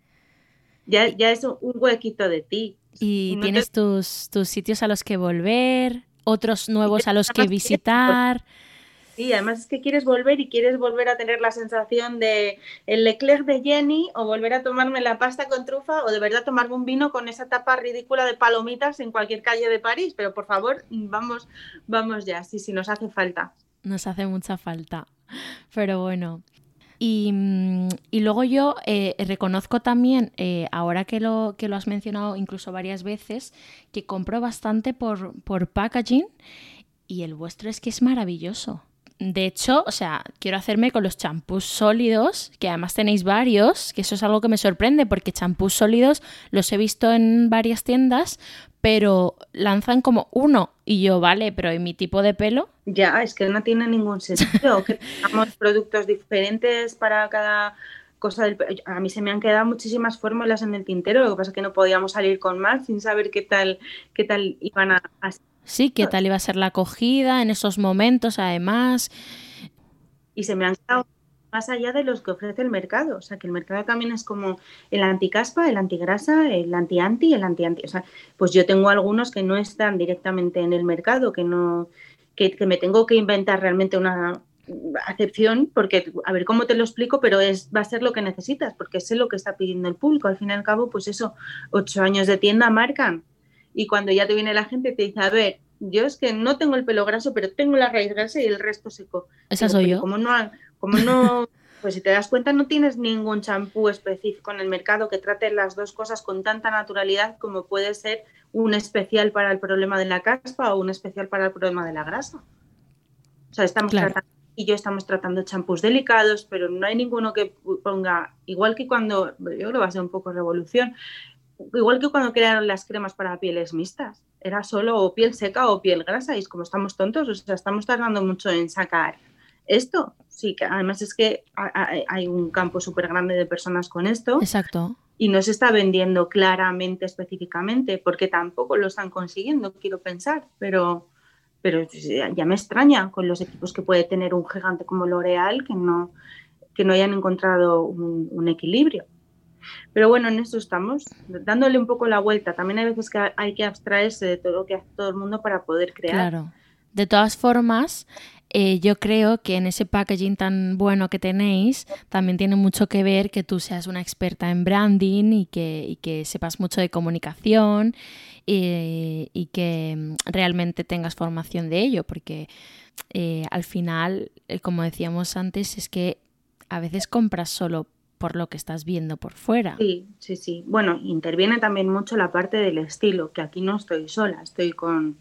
ya, ya es un huequito de ti. Y tienes tus, tus sitios a los que volver, otros nuevos a los que visitar. Sí, además es que quieres volver y quieres volver a tener la sensación de el Leclerc de Jenny o volver a tomarme la pasta con trufa o de verdad tomarme un vino con esa tapa ridícula de palomitas en cualquier calle de París. Pero por favor, vamos, vamos ya, sí, sí, nos hace falta. Nos hace mucha falta. Pero bueno. Y, mm, luego yo eh, reconozco también, eh, ahora que lo, que lo has mencionado incluso varias veces, que compro bastante por, por packaging y el vuestro es que es maravilloso. De hecho, o sea, quiero hacerme con los champús sólidos, que además tenéis varios, que eso es algo que me sorprende, porque champús sólidos los he visto en varias tiendas, pero lanzan como uno. Y yo, vale, pero ¿en mi tipo de pelo? Ya, es que no tiene ningún sentido. que tengamos productos diferentes para cada cosa del A mí se me han quedado muchísimas fórmulas en el tintero, lo que pasa es que no podíamos salir con más sin saber qué tal, qué tal iban a, a Sí, qué tal iba a ser la acogida en esos momentos, además. Y se me han quedado más allá de los que ofrece el mercado. O sea, que el mercado también es como el anticaspa, el antigrasa, el anti-anti, el anti-anti. O sea, pues yo tengo algunos que no están directamente en el mercado, que no, que, me tengo que inventar realmente una, acepción, porque a ver cómo te lo explico, pero es, va a ser lo que necesitas, porque es lo que está pidiendo el público. Al fin y al cabo, pues eso, ocho años de tienda marcan. Y cuando ya te viene la gente te dice, a ver, yo es que no tengo el pelo graso, pero tengo la raíz grasa y el resto seco. Esa soy yo. Como no, como no, pues si te das cuenta, no tienes ningún champú específico en el mercado que trate las dos cosas con tanta naturalidad como puede ser un especial para el problema de la caspa o un especial para el problema de la grasa. O sea, estamos tratando, y yo estamos tratando champús delicados, pero no hay ninguno que ponga, igual que cuando, yo creo que va a ser un poco revolución, igual que cuando crearon las cremas para pieles mixtas, era solo o piel seca o piel grasa, y es como estamos tontos, o sea, estamos tardando mucho en sacar esto. Sí, que además es que hay un campo súper grande de personas con esto. Exacto. Y no se está vendiendo claramente, específicamente, porque tampoco lo están consiguiendo, quiero pensar, pero pero ya me extraña con los equipos que puede tener un gigante como L'Oreal que no, que no hayan encontrado un, equilibrio. Pero bueno, en eso estamos, dándole un poco la vuelta. También hay veces que hay que abstraerse de todo lo que hace todo el mundo para poder crear. Claro. De todas formas, eh, yo creo que en ese packaging tan bueno que tenéis también tiene mucho que ver que tú seas una experta en branding y que, y que sepas mucho de comunicación y, que mm, realmente tengas formación de ello, porque eh, al final, eh, como decíamos antes, es que a veces compras solo por lo que estás viendo por fuera. Sí, sí, sí. Bueno, interviene también mucho la parte del estilo, que aquí no estoy sola, estoy con,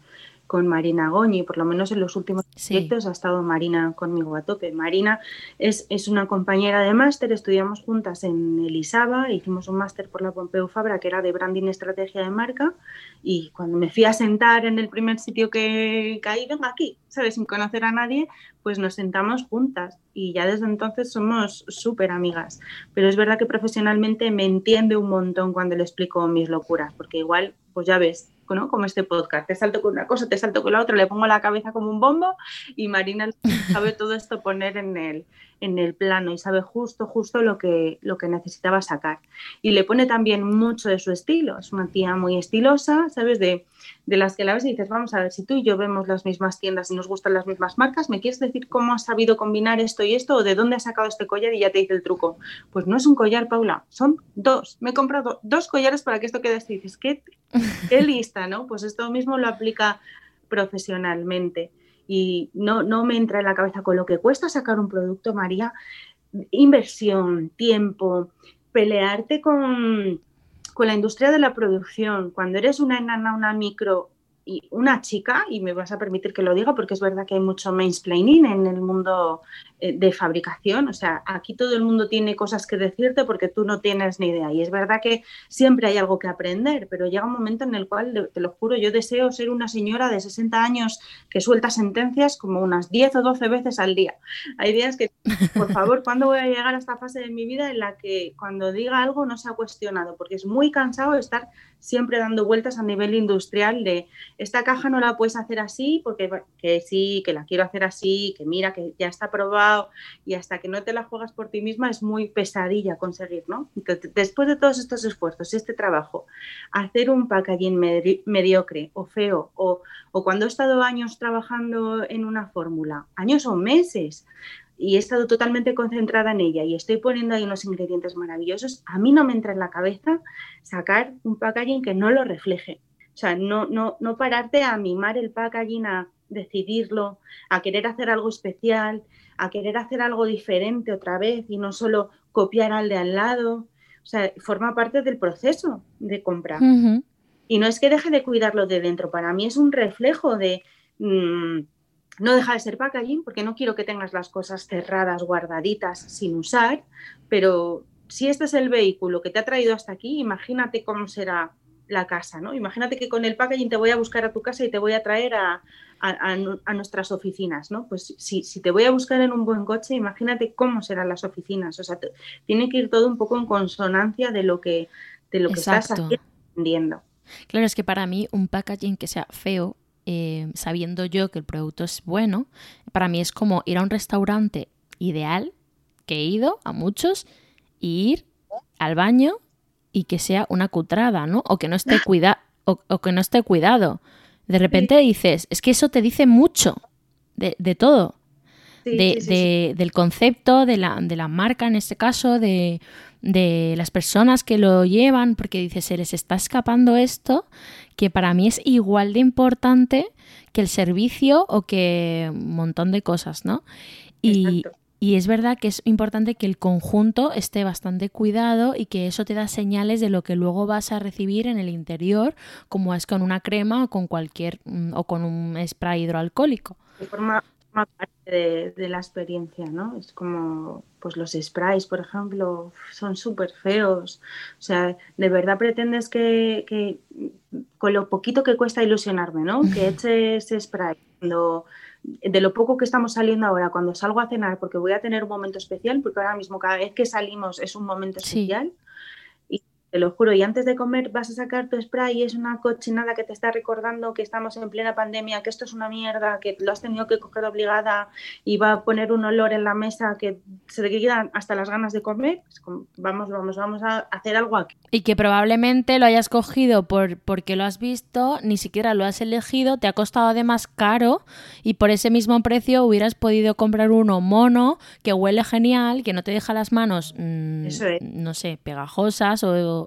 con Marina Goñi, por lo menos en los últimos proyectos ha estado Marina conmigo a tope. Marina es, es una compañera de máster, estudiamos juntas en Elisaba, hicimos un máster por la Pompeu Fabra que era de branding estrategia de marca y cuando me fui a sentar en el primer sitio que caí, venga aquí, ¿sabes? Sin conocer a nadie, pues nos sentamos juntas y ya desde entonces somos súper amigas. Pero es verdad que profesionalmente me entiende un montón cuando le explico mis locuras, porque igual, pues ya ves, como este podcast. Te salto con una cosa, te salto con la otra, le pongo la cabeza como un bombo y Marina sabe todo esto poner en el, en el plano y sabe justo, justo lo que, lo que necesitaba sacar. Y le pone también mucho de su estilo. Es una tía muy estilosa, ¿sabes? De, de las que la ves y dices, vamos a ver, si tú y yo vemos las mismas tiendas y nos gustan las mismas marcas, ¿me quieres decir cómo has sabido combinar esto y esto o de dónde has sacado este collar y ya te dice el truco? Pues no es un collar, Paula, son dos. Me he comprado dos collares para que esto quede así. Dices, qué, qué lista, ¿no? Pues esto mismo lo aplica profesionalmente y no, no me entra en la cabeza con lo que cuesta sacar un producto, María, inversión, tiempo, pelearte con, con la industria de la producción, cuando eres una enana, una micro y una chica, y me vas a permitir que lo diga porque es verdad que hay mucho mansplaining en el mundo eh, de fabricación, o sea, aquí todo el mundo tiene cosas que decirte porque tú no tienes ni idea. Y es verdad que siempre hay algo que aprender, pero llega un momento en el cual, te lo juro, yo deseo ser una señora de 60 años que suelta sentencias como unas 10 o 12 veces al día. Hay días que, por favor, ¿cuándo voy a llegar a esta fase de mi vida en la que cuando diga algo no se ha cuestionado? Porque es muy cansado estar siempre dando vueltas a nivel industrial de esta caja no la puedes hacer así porque que sí, que la quiero hacer así, que mira, que ya está probado y hasta que no te la juegas por ti misma es muy pesadilla conseguir, ¿no? después de todos estos esfuerzos este trabajo, hacer un packaging mediocre o feo o, o cuando he estado años trabajando en una fórmula, años o meses, y he estado totalmente concentrada en ella y estoy poniendo ahí unos ingredientes maravillosos, a mí no me entra en la cabeza sacar un packaging que no lo refleje. O sea, no, no, no pararte a mimar el packaging, a decidirlo, a querer hacer algo especial, a querer hacer algo diferente otra vez y no solo copiar al de al lado. O sea, forma parte del proceso de compra. Y no es que deje de cuidarlo de dentro, para mí es un reflejo de... Mm, no deja de ser packaging porque no quiero que tengas las cosas cerradas, guardaditas, sin usar, pero si este es el vehículo que te ha traído hasta aquí, imagínate cómo será la casa, ¿no? Imagínate que con el packaging te voy a buscar a tu casa y te voy a traer a, nuestras oficinas, ¿no? Pues si, te voy a buscar en un buen coche, imagínate cómo serán las oficinas. O sea, tiene que ir todo un poco en consonancia de lo que, de lo que estás haciendo. Claro, es que para mí un packaging que sea feo eh, sabiendo yo que el producto es bueno, para mí es como ir a un restaurante ideal, que he ido a muchos, ir al baño y que sea una cutrada, ¿no? O que no esté, cuida o, que no esté cuidado. De repente dices, es que eso te dice mucho de, todo. del concepto, de la, de la marca en este caso, de, de las personas que lo llevan, porque dice, se les está escapando esto, que para mí es igual de importante que el servicio o que un montón de cosas, ¿no? Y, y es verdad que es importante que el conjunto esté bastante cuidado y que eso te da señales de lo que luego vas a recibir en el interior, como es con una crema o con cualquier mm, o con un spray hidroalcohólico. Forma, parte de, la experiencia, ¿no? Es como, pues los sprays, por ejemplo, son súper feos. O sea, de verdad pretendes que, que, con lo poquito que cuesta ilusionarme, ¿no? Que eche ese spray cuando de lo poco que estamos saliendo ahora, cuando salgo a cenar, porque voy a tener un momento especial, porque ahora mismo cada vez que salimos es un momento especial, te lo juro, y antes de comer vas a sacar tu spray y es una cochinada que te está recordando que estamos en plena pandemia, que esto es una mierda, que lo has tenido que coger obligada y va a poner un olor en la mesa que se te quedan hasta las ganas de comer. vamos, vamos, vamos a hacer algo aquí. Y que probablemente lo hayas cogido por, porque lo has visto, ni siquiera lo has elegido, te ha costado además caro y por ese mismo precio hubieras podido comprar uno mono que huele genial, que no te deja las manos, mm, no sé, pegajosas o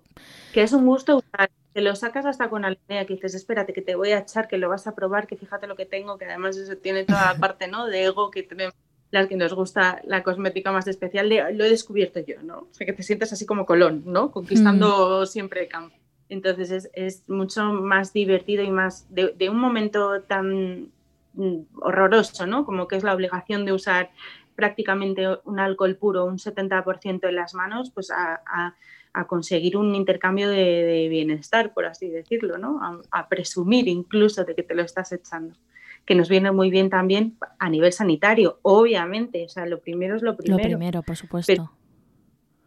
que es un gusto usar, que lo sacas hasta con alegría, que dices, espérate, que te voy a echar, que lo vas a probar, que fíjate lo que tengo, que además eso tiene toda la parte ¿no? de ego que tenemos las que nos gusta la cosmética más especial, lo he descubierto yo, ¿no? O sea, que te sientes así como Colón, ¿no? Conquistando mm. siempre el campo. Entonces es, es, mucho más divertido y más de, de, un momento tan mm, horroroso, ¿no? Como que es la obligación de usar prácticamente un alcohol puro, un 70% en las manos, pues a a conseguir un intercambio de, bienestar, por así decirlo, ¿no? A, presumir incluso de que te lo estás echando, que nos viene muy bien también a nivel sanitario, obviamente, o sea, lo primero es lo primero. Lo primero, por supuesto.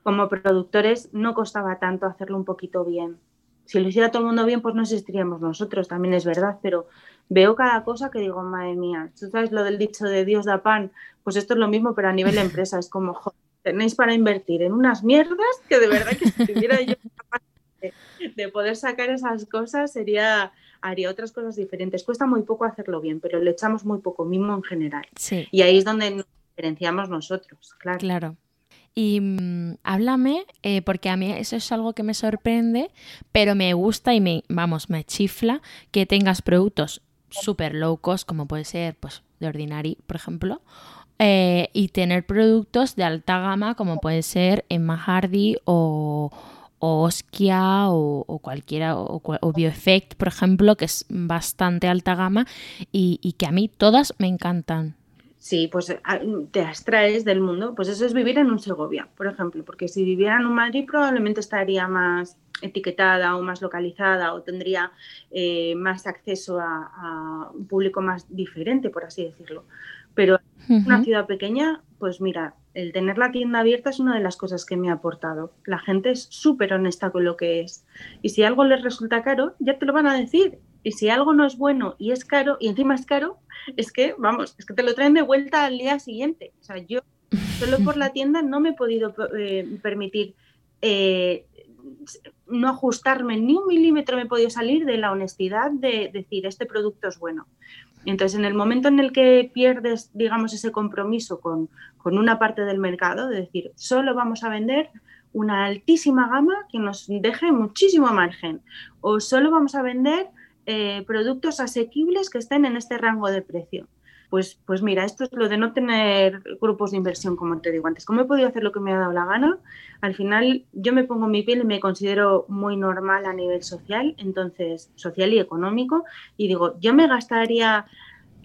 como productores no costaba tanto hacerlo un poquito bien. Si lo hiciera todo el mundo bien, pues no existiríamos nosotros, también es verdad, pero veo cada cosa que digo, madre mía, tú sabes lo del dicho de Dios da pan, pues esto es lo mismo, pero a nivel de empresa, es como, joder, tenéis para invertir en unas mierdas que de verdad que si tuviera yo capaz de, poder sacar esas cosas sería haría otras cosas diferentes. Cuesta muy poco hacerlo bien, pero le echamos muy poco mimo en general. Y ahí es donde nos diferenciamos nosotros, claro. Claro. Y mm, háblame, eh, porque a mí eso es algo que me sorprende, pero me gusta y me, vamos, me chifla que tengas productos súper low cost, como puede ser, pues, de Ordinary, por ejemplo, eh, y tener productos de alta gama como puede ser Emma Hardy o, Oskia o, cualquiera, o, Bioeffect, por ejemplo, que es bastante alta gama y, que a mí todas me encantan. Sí, pues ah, te abstraes del mundo. Pues eso es vivir en un Segovia, por ejemplo, porque si viviera en un Madrid probablemente estaría más etiquetada o más localizada o tendría eh, más acceso a, un público más diferente, por así decirlo. Pero en una ciudad pequeña, pues mira, el tener la tienda abierta es una de las cosas que me ha aportado. La gente es súper honesta con lo que es. Y si algo les resulta caro, ya te lo van a decir. Y si algo no es bueno y es caro, y encima es caro, es que, vamos, es que te lo traen de vuelta al día siguiente. O sea, yo solo por la tienda no me he podido eh, permitir eh, no ajustarme ni un milímetro, me he podido salir de la honestidad de decir, este producto es bueno. Entonces, en el momento en el que pierdes, digamos, ese compromiso con, una parte del mercado, de decir, solo vamos a vender una altísima gama que nos deje muchísimo margen, o solo vamos a vender eh, productos asequibles que estén en este rango de precio pues, pues mira, esto es lo de no tener grupos de inversión, como te digo antes. Como he podido hacer lo que me ha dado la gana, al final yo me pongo mi piel y me considero muy normal a nivel social, entonces social y económico, y digo, yo me gastaría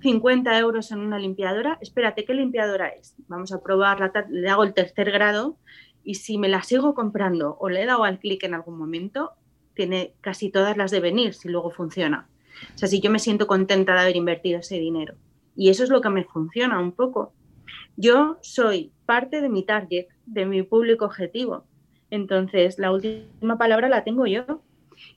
50 euros en una limpiadora, espérate, ¿qué limpiadora es? Vamos a probarla, le hago el tercer grado y si me la sigo comprando o le he dado al clic en algún momento, tiene casi todas las de venir si luego funciona. O sea, si yo me siento contenta de haber invertido ese dinero. Y eso es lo que me funciona un poco. Yo soy parte de mi target, de mi público objetivo. Entonces, la última palabra la tengo yo.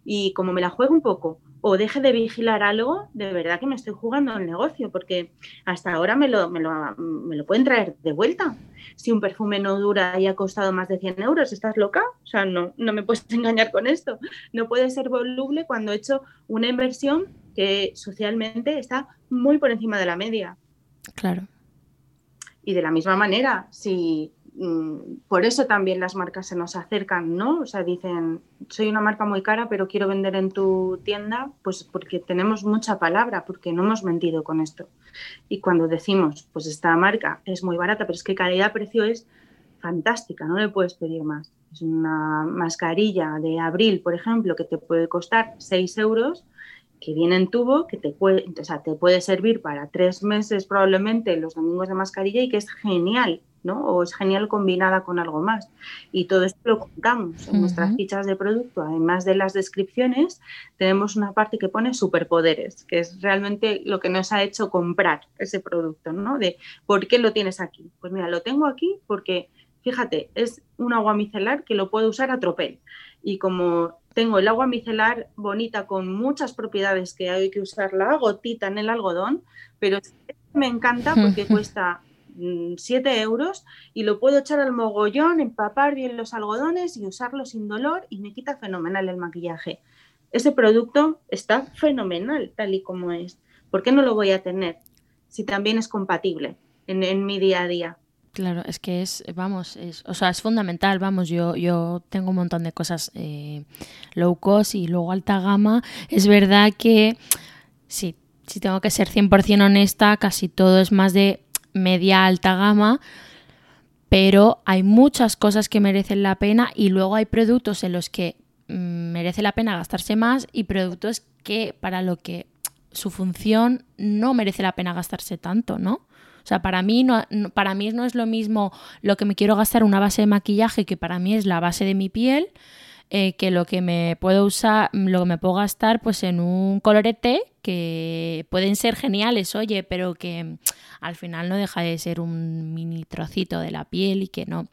Y como me la juego un poco o deje de vigilar algo, de verdad que me estoy jugando el negocio, porque hasta ahora me lo, me lo, pueden traer de vuelta. Si un perfume no dura y ha costado más de 100 euros, ¿estás loca? O sea, no, no me puedes engañar con esto. No puede ser voluble cuando he hecho una inversión que socialmente está muy por encima de la media. Claro. Y de la misma manera, si Mm, por eso también las marcas se nos acercan, ¿no? O sea, dicen, soy una marca muy cara, pero quiero vender en tu tienda, pues porque tenemos mucha palabra, porque no hemos mentido con esto. Y cuando decimos, pues esta marca es muy barata, pero es que calidad-precio es fantástica, no le puedes pedir más. Es una mascarilla de abril, por ejemplo, que te puede costar 6 euros, que viene en tubo, que te puede, o sea, te puede servir para tres meses probablemente los domingos de mascarilla y que es genial o es genial combinada con algo más. Y todo esto lo contamos en nuestras fichas de producto. Además de las descripciones, tenemos una parte que pone superpoderes, que es realmente lo que nos ha hecho comprar ese producto, ¿no? De por qué lo tienes aquí. Pues mira, lo tengo aquí porque, fíjate, es un agua micelar que lo puedo usar a tropel. Y como tengo el agua micelar bonita con muchas propiedades que hay que usar la gotita en el algodón, pero me encanta porque cuesta 7 mm, euros y lo puedo echar al mogollón, empapar bien los algodones y usarlo sin dolor y me quita fenomenal el maquillaje. Ese producto está fenomenal tal y como es. ¿Por qué no lo voy a tener si también es compatible en, mi día a día? Claro, es que es, vamos, es, o sea, es fundamental, vamos, yo, yo tengo un montón de cosas eh, low cost y luego alta gama. Es verdad que, sí, si tengo que ser 100% honesta, casi todo es más de media alta gama, pero hay muchas cosas que merecen la pena y luego hay productos en los que mm, merece la pena gastarse más y productos que para lo que su función no merece la pena gastarse tanto, ¿no? O sea, para mí no, para mí no es lo mismo lo que me quiero gastar una base de maquillaje que para mí es la base de mi piel, eh, que lo que me puedo usar, lo que me puedo gastar pues en un colorete que pueden ser geniales, oye, pero que al final no deja de ser un mini trocito de la piel y que no,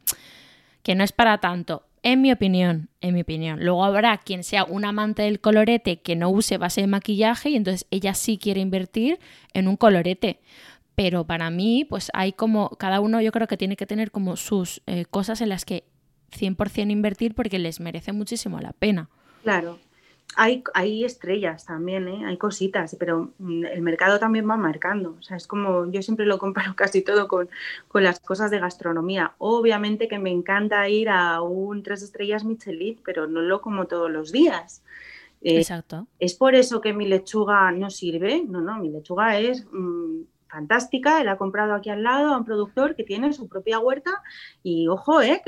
que no es para tanto. En mi opinión, en mi opinión. Luego habrá quien sea un amante del colorete que no use base de maquillaje y entonces ella sí quiere invertir en un colorete. Pero para mí, pues hay como, cada uno yo creo que tiene que tener como sus eh, cosas en las que 100% invertir porque les merece muchísimo la pena. Claro. Hay, hay estrellas también, ¿eh? hay cositas, pero mm, el mercado también va marcando. O sea, es como, yo siempre lo comparo casi todo con, las cosas de gastronomía. Obviamente que me encanta ir a un tres estrellas Michelin, pero no lo como todos los días. Eh, Exacto. ¿Es por eso que mi lechuga no sirve? No, no, mi lechuga es mm, fantástica, él ha comprado aquí al lado a un productor que tiene su propia huerta y ojo, eh,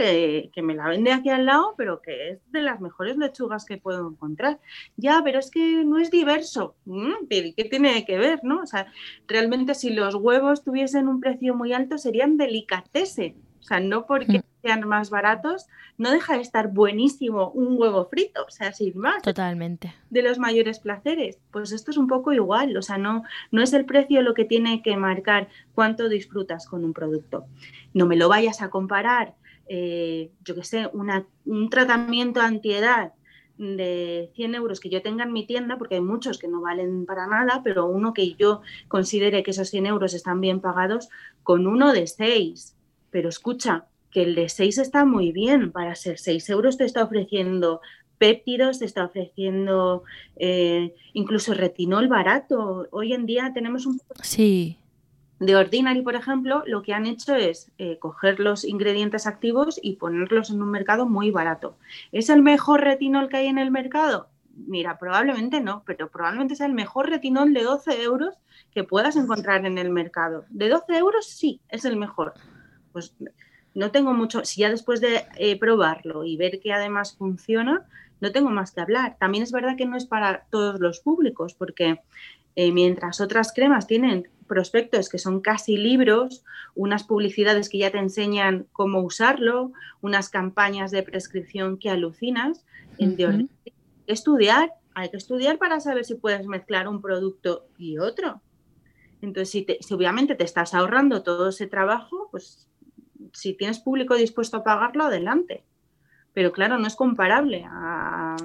que, me la vende aquí al lado, pero que es de las mejores lechugas que puedo encontrar. Ya, pero es que no es diverso. Mm, ¿Qué tiene que ver? ¿no? O sea, realmente si los huevos tuviesen un precio muy alto serían delicatessen o sea, no porque mm. Sean más baratos, no deja de estar buenísimo un huevo frito, o sea, sin más. Totalmente. De los mayores placeres. Pues esto es un poco igual, o sea, no, no es el precio lo que tiene que marcar cuánto disfrutas con un producto. No me lo vayas a comparar, eh, yo qué sé, un tratamiento antiedad de 100 euros que yo tenga en mi tienda, porque hay muchos que no valen para nada, pero uno que yo considere que esos 100 euros están bien pagados, con uno de 6 pero escucha, que el de 6 está muy bien, para ser 6 euros te está ofreciendo péptidos, te está ofreciendo eh, incluso retinol barato. Hoy en día tenemos un... Sí. De Ordinary, por ejemplo, lo que han hecho es eh, coger los ingredientes activos y ponerlos en un mercado muy barato. ¿Es el mejor retinol que hay en el mercado? Mira, probablemente no, pero probablemente sea el mejor retinol de 12 euros que puedas encontrar en el mercado. De 12 euros sí, es el mejor pues no tengo mucho, si ya después de eh, probarlo y ver que además funciona, no tengo más que hablar. También es verdad que no es para todos los públicos, porque eh, mientras otras cremas tienen prospectos que son casi libros, unas publicidades que ya te enseñan cómo usarlo, unas campañas de prescripción que alucinas, en hay que estudiar, hay que estudiar para saber si puedes mezclar un producto y otro. Entonces, si, si obviamente te estás ahorrando todo ese trabajo, pues si tienes público dispuesto a pagarlo, adelante. Pero claro, no es comparable a,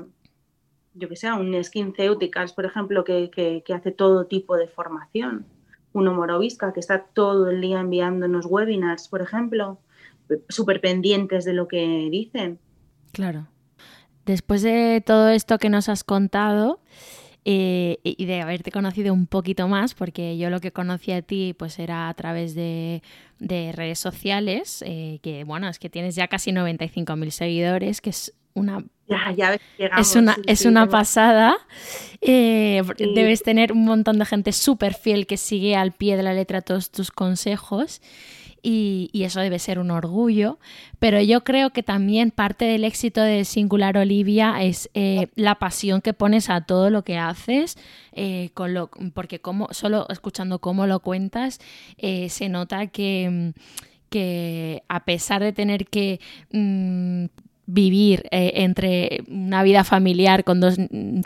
yo que sé, a un SkinCeuticals, por ejemplo, que, hace todo tipo de formación. Un Morovisca, que está todo el día enviándonos webinars, por ejemplo, súper pendientes de lo que dicen. Claro. Después de todo esto que nos has contado, eh, y de haberte conocido un poquito más, porque yo lo que conocí a ti pues era a través de, redes sociales, eh, que bueno, es que tienes ya casi 95.000 seguidores, que es una es una, es una pasada. Eh, debes tener un montón de gente súper fiel que sigue al pie de la letra todos tus consejos y, eso debe ser un orgullo. Pero yo creo que también parte del éxito de Singular Olivia es eh, la pasión que pones a todo lo que haces, eh, con lo, porque como, solo escuchando cómo lo cuentas, eh, se nota que que a pesar de tener que mm, vivir eh, entre una vida familiar con dos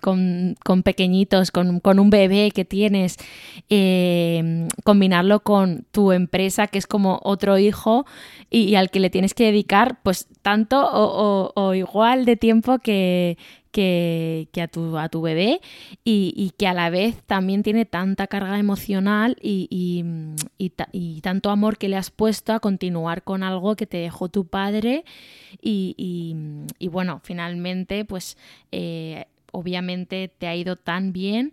con, con pequeñitos, con, con, un bebé que tienes, eh, combinarlo con tu empresa, que es como otro hijo, y, al que le tienes que dedicar pues tanto o, o igual de tiempo que, que, a, tu, a tu bebé y, que a la vez también tiene tanta carga emocional y, tanto amor que le has puesto a continuar con algo que te dejó tu padre y, bueno, finalmente pues eh, obviamente te ha ido tan bien.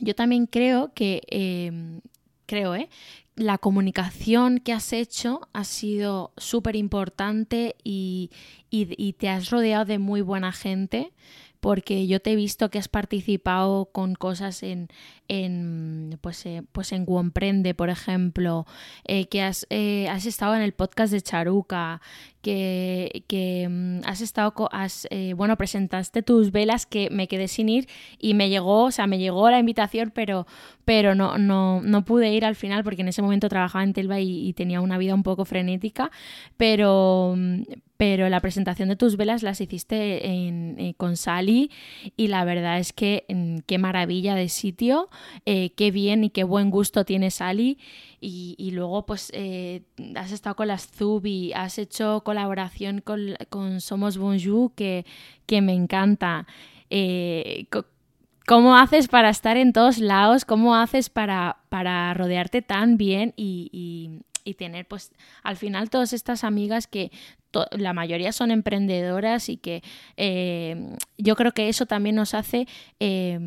Yo también creo que, em, creo, ¿eh? la comunicación que has hecho ha sido súper importante y, y, te has rodeado de muy buena gente porque yo te he visto que has participado con cosas en, en pues, eh, pues en Guomprende, por ejemplo, eh, que has, eh, has, estado en el podcast de Charuca, que, mm, has estado, has, bueno, presentaste tus velas que me quedé sin ir y me llegó, o sea, me llegó la invitación, pero, pero no, no, no pude ir al final porque en ese momento trabajaba en Telva y, y tenía una vida un poco frenética, pero, mm, pero la presentación de tus velas las hiciste eh, con Sally y la verdad es que mm, qué maravilla de sitio, eh, qué bien y qué buen gusto tiene Sally y, luego pues eh, has estado con las Zubi, has hecho colaboración con, Somos Bonjour que, que me encanta. ¿Cómo haces para estar en todos lados? ¿Cómo haces para, para rodearte tan bien y, y tener pues al final todas estas amigas que la mayoría son emprendedoras y que eh, yo creo que eso también nos hace eh,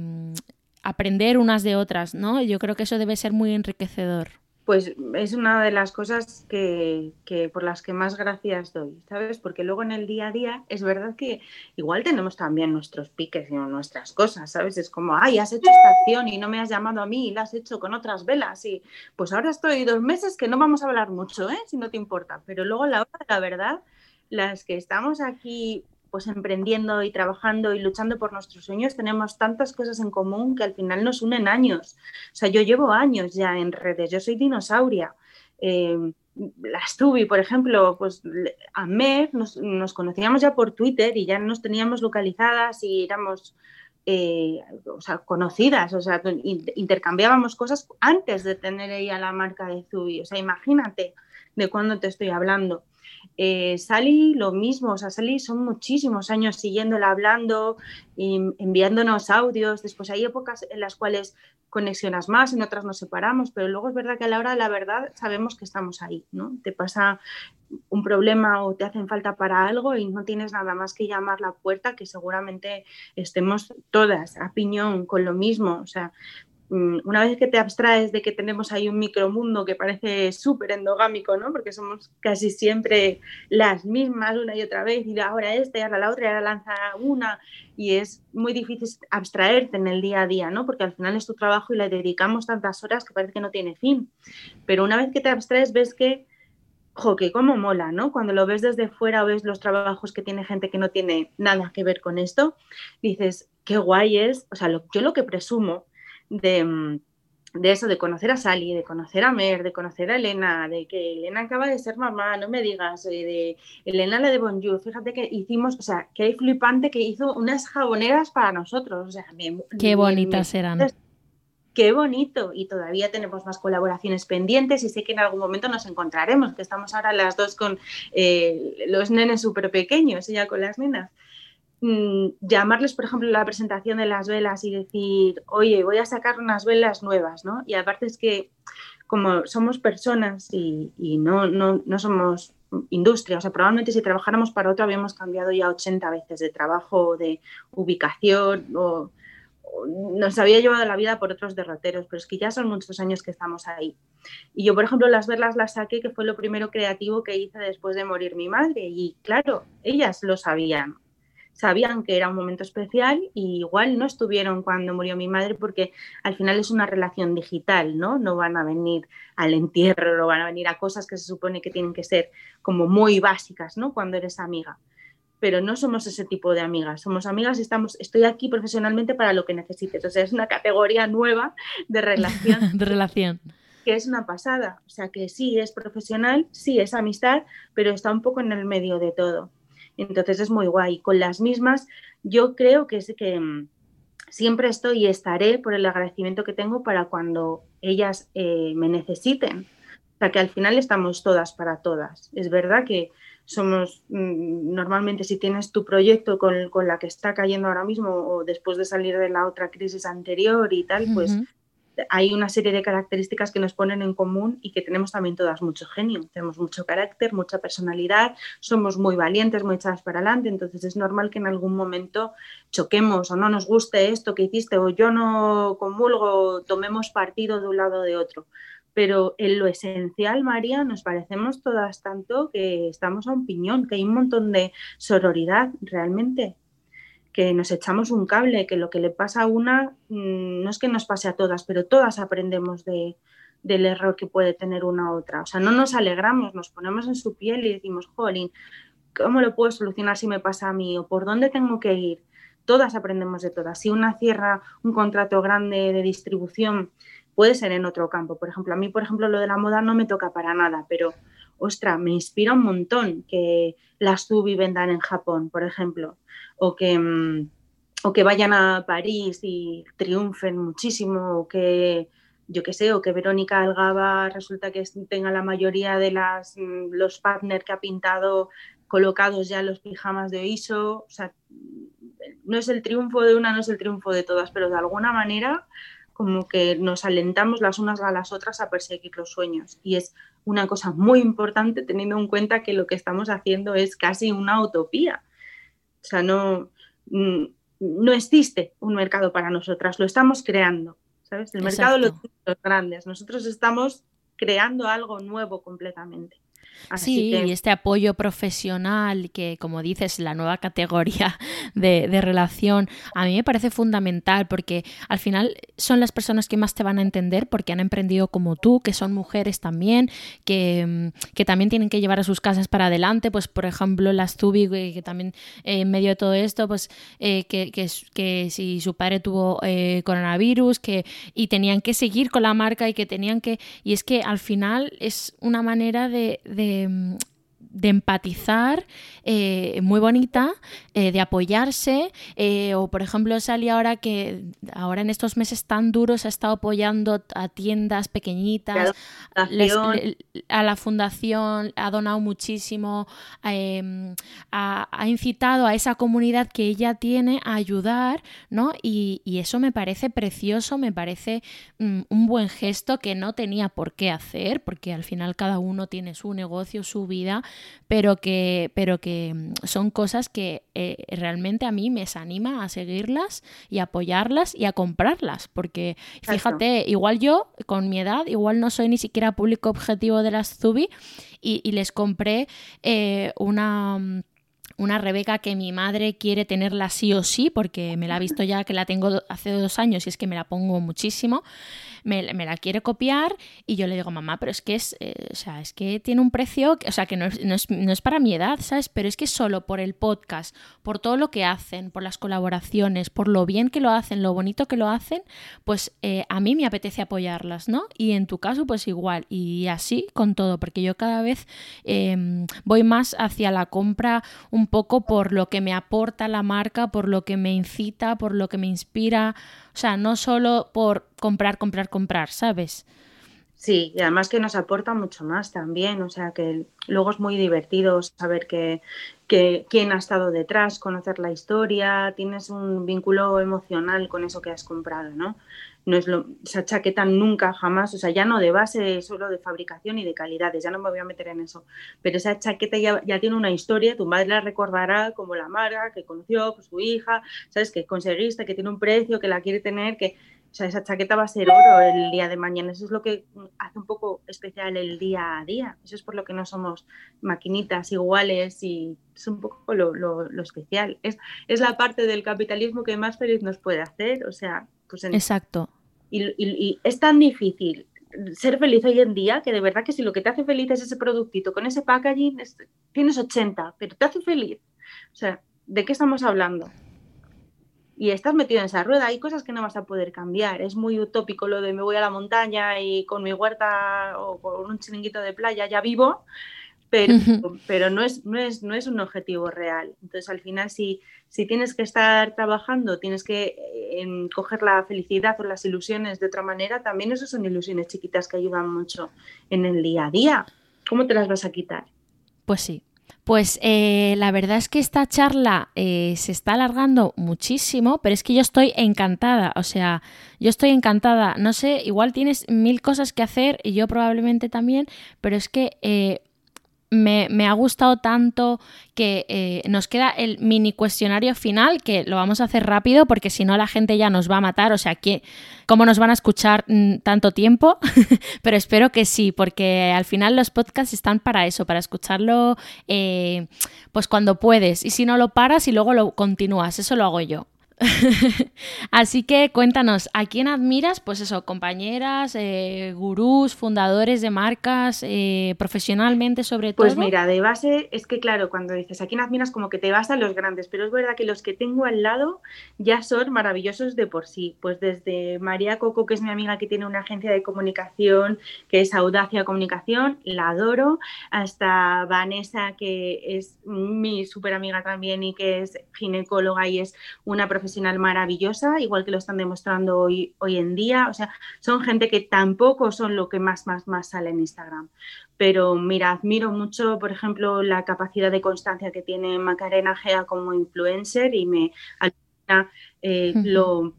aprender unas de otras, ¿no? Yo creo que eso debe ser muy enriquecedor pues es una de las cosas que, por las que más gracias doy, ¿sabes? Porque luego en el día a día es verdad que igual tenemos también nuestros piques y nuestras cosas, ¿sabes? Es como, ay, has hecho esta acción y no me has llamado a mí y la has hecho con otras velas y pues ahora estoy dos meses que no vamos a hablar mucho, ¿eh? Si no te importa. Pero luego la hora la verdad, las que estamos aquí pues emprendiendo y trabajando y luchando por nuestros sueños, tenemos tantas cosas en común que al final nos unen años. O sea, yo llevo años ya en redes, yo soy dinosauria. Eh, las por ejemplo, pues a Mer nos, conocíamos ya por Twitter y ya nos teníamos localizadas y éramos eh, o sea, conocidas, o sea, intercambiábamos cosas antes de tener ella la marca de Zubi. O sea, imagínate de cuándo te estoy hablando. Eh, Sally, lo mismo, o sea, Sally son muchísimos años siguiéndola hablando, y enviándonos audios. Después hay épocas en las cuales conexionas más, en otras nos separamos, pero luego es verdad que a la hora de la verdad sabemos que estamos ahí, ¿no? Te pasa un problema o te hacen falta para algo y no tienes nada más que llamar la puerta, que seguramente estemos todas a piñón con lo mismo. O sea, una vez que te abstraes de que tenemos ahí un micromundo que parece súper endogámico, ¿no? Porque somos casi siempre las mismas una y otra vez, y ahora esta, y ahora la otra, y ahora lanza una, y es muy difícil abstraerte en el día a día, ¿no? Porque al final es tu trabajo y le dedicamos tantas horas que parece que no tiene fin. Pero una vez que te abstraes, ves que, jo, que cómo mola, ¿no? Cuando lo ves desde fuera o ves los trabajos que tiene gente que no tiene nada que ver con esto, dices, qué guay es, o sea, yo lo que presumo Mm, de, eso, de conocer a Sally, de conocer a Mer, de conocer a Elena, de que Elena acaba de ser mamá, no me digas, eh, de Elena la de Bonjour, fíjate que hicimos, o sea, que hay flipante que hizo unas jaboneras para nosotros, o sea, qué bonitas eran. Qué bonito, y todavía tenemos más colaboraciones pendientes y sé que en algún momento nos encontraremos, que estamos ahora las dos con eh, los nenes súper pequeños, ella con las nenas. Mm, llamarles, por ejemplo, la presentación de las velas y decir, oye, voy a sacar unas velas nuevas, ¿no? Y aparte es que como somos personas y, no, no, no, somos industria, o sea, probablemente si trabajáramos para otro habíamos cambiado ya 80 veces de trabajo, de ubicación o, nos había llevado la vida por otros derroteros, pero es que ya son muchos años que estamos ahí. Y yo, por ejemplo, las verlas las saqué, que fue lo primero creativo que hice después de morir mi madre. Y claro, ellas lo sabían. Sabían que era un momento especial y igual no estuvieron cuando murió mi madre porque al final es una relación digital, ¿no? No van a venir al entierro, no van a venir a cosas que se supone que tienen que ser como muy básicas, ¿no? Cuando eres amiga pero no somos ese tipo de amigas. Somos amigas y estamos, estoy aquí profesionalmente para lo que necesites. O sea, es una categoría nueva de relación. de relación. Que es una pasada. O sea, que sí es profesional, sí es amistad, pero está un poco en el medio de todo. Entonces es muy guay. Con las mismas, yo creo que es que mm, siempre estoy y estaré por el agradecimiento que tengo para cuando ellas eh, me necesiten. O sea, que al final estamos todas para todas. Es verdad que somos mm, normalmente si tienes tu proyecto con, la que está cayendo ahora mismo o después de salir de la otra crisis anterior y tal, pues hay una serie de características que nos ponen en común y que tenemos también todas mucho genio, tenemos mucho carácter, mucha personalidad, somos muy valientes, muy echadas para adelante, entonces es normal que en algún momento choquemos o no nos guste esto que hiciste o yo no comulgo, tomemos partido de un lado o de otro. Pero en lo esencial, María, nos parecemos todas tanto que estamos a un piñón, que hay un montón de sororidad realmente, que nos echamos un cable, que lo que le pasa a una mm, no es que nos pase a todas, pero todas aprendemos de, del error que puede tener una u otra. O sea, no nos alegramos, nos ponemos en su piel y decimos, jolín, ¿cómo lo puedo solucionar si me pasa a mí? ¿O por dónde tengo que ir? Todas aprendemos de todas. Si una cierra un contrato grande de distribución puede ser en otro campo. Por ejemplo, a mí, por ejemplo, lo de la moda no me toca para nada, pero, ostra, me inspira un montón que las Zubi vendan en Japón, por ejemplo, o que, mm, o que vayan a París y triunfen muchísimo, o que, yo qué sé, o que Verónica Algaba resulta que tenga la mayoría de las, mm, los partners que ha pintado colocados ya los pijamas de ISO. O sea, no es el triunfo de una, no es el triunfo de todas, pero de alguna manera como que nos alentamos las unas a las otras a perseguir los sueños. Y es una cosa muy importante teniendo en cuenta que lo que estamos haciendo es casi una utopía. O sea, no, mm, no existe un mercado para nosotras, lo estamos creando. ¿sabes? El mercado lo tienen los grandes, nosotros estamos creando algo nuevo completamente sí, y este apoyo profesional, que como dices, la nueva categoría de, relación, a mí me parece fundamental porque al final son las personas que más te van a entender porque han emprendido como tú, que son mujeres también, que, mm, que también tienen que llevar a sus casas para adelante, pues por ejemplo las Zubi, que también eh, en medio de todo esto, pues eh, que, que, que, si su padre tuvo eh, coronavirus, que y tenían que seguir con la marca y que tenían que, y es que al final es una manera de de, de empatizar eh, muy bonita, eh, de apoyarse. Eh, o por ejemplo, salía ahora que ahora en estos meses tan duros ha estado apoyando a tiendas pequeñitas, a la fundación, ha donado muchísimo, em, ha, incitado a esa comunidad que ella tiene a ayudar, ¿no? Y, eso me parece precioso, me parece mm, un buen gesto que no tenía por qué hacer, porque al final cada uno tiene su negocio, su vida pero que, pero que mm, son cosas que eh, realmente a mí me desanima a seguirlas y apoyarlas y a comprarlas, porque fíjate, igual yo con mi edad, igual no soy ni siquiera público objetivo de las Zubi y, les compré eh, una mm, una Rebeca que mi madre quiere tenerla sí o sí, porque me la ha visto ya que la tengo hace dos años y es que me la pongo muchísimo me, la quiere copiar y yo le digo, mamá, pero es que es, eh, o sea, es que tiene un precio, o sea, que no es, no, es, para mi edad, ¿sabes? Pero es que solo por el podcast, por todo lo que hacen, por las colaboraciones, por lo bien que lo hacen, lo bonito que lo hacen, pues eh, a mí me apetece apoyarlas, ¿no? Y en tu caso, pues igual, y así con todo, porque yo cada vez em, voy más hacia la compra un poco por lo que me aporta la marca, por lo que me incita, por lo que me inspira, o sea, no solo por comprar, comprar, comprar, ¿sabes? Sí, y además que nos aporta mucho más también, o sea que luego es muy divertido saber que, quién ha estado detrás, conocer la historia, tienes un vínculo emocional con eso que has comprado, ¿no? No es lo, esa chaqueta nunca, jamás, o sea, ya no de base solo de fabricación y de calidades, ya no me voy a meter en eso, pero esa chaqueta ya, ya tiene una historia, tu madre la recordará como la marca que conoció, pues, su hija, sabes, que conseguiste, que tiene un precio, que la quiere tener, que o sea, esa chaqueta va a ser oro el día de mañana. Eso es lo que hace un poco especial el día a día. Eso es por lo que no somos maquinitas iguales y es un poco lo, especial. Es, es la parte del capitalismo que más feliz nos puede hacer. O sea, pues Exacto. Y, es tan difícil ser feliz hoy en día que de verdad que si lo que te hace feliz es ese productito con ese packaging, tienes 80, pero te hace feliz. O sea, ¿de qué estamos hablando? Y estás metido en esa rueda. Hay cosas que no vas a poder cambiar. Es muy utópico lo de me voy a la montaña y con mi huerta o con un chiringuito de playa ya vivo, pero, pero no, es, no, es, no es un objetivo real. Entonces, al final, si, si tienes que estar trabajando, tienes que eh, coger la felicidad o las ilusiones de otra manera, también eso son ilusiones chiquitas que ayudan mucho en el día a día. ¿Cómo te las vas a quitar? Pues sí, pues eh, la verdad es que esta charla eh, se está alargando muchísimo, pero es que yo estoy encantada, o sea, yo estoy encantada. No sé, igual tienes mil cosas que hacer y yo probablemente también, pero es que eh, me, ha gustado tanto que eh, nos queda el mini cuestionario final, que lo vamos a hacer rápido porque si no la gente ya nos va a matar, o sea, ¿cómo nos van a escuchar mm, tanto tiempo? Pero espero que sí, porque al final los podcasts están para eso, para escucharlo eh, pues cuando puedes y si no lo paras y luego lo continúas, eso lo hago yo. Así que cuéntanos, ¿a quién admiras? Pues eso, compañeras, eh, gurús, fundadores de marcas, eh, profesionalmente sobre pues todo. Pues mira, de base es que claro, cuando dices a quién admiras como que te vas a los grandes, pero es verdad que los que tengo al lado ya son maravillosos de por sí. Pues desde María Coco, que es mi amiga que tiene una agencia de comunicación, que es Audacia Comunicación, la adoro, hasta Vanessa, que es mi súper amiga también y que es ginecóloga y es una profesional profesional maravillosa, igual que lo están demostrando hoy, hoy en día. O sea, son gente que tampoco son lo que más, más, más sale en Instagram. Pero mira, admiro mucho, por ejemplo, la capacidad de constancia que tiene Macarena Gea como influencer y me eh, lo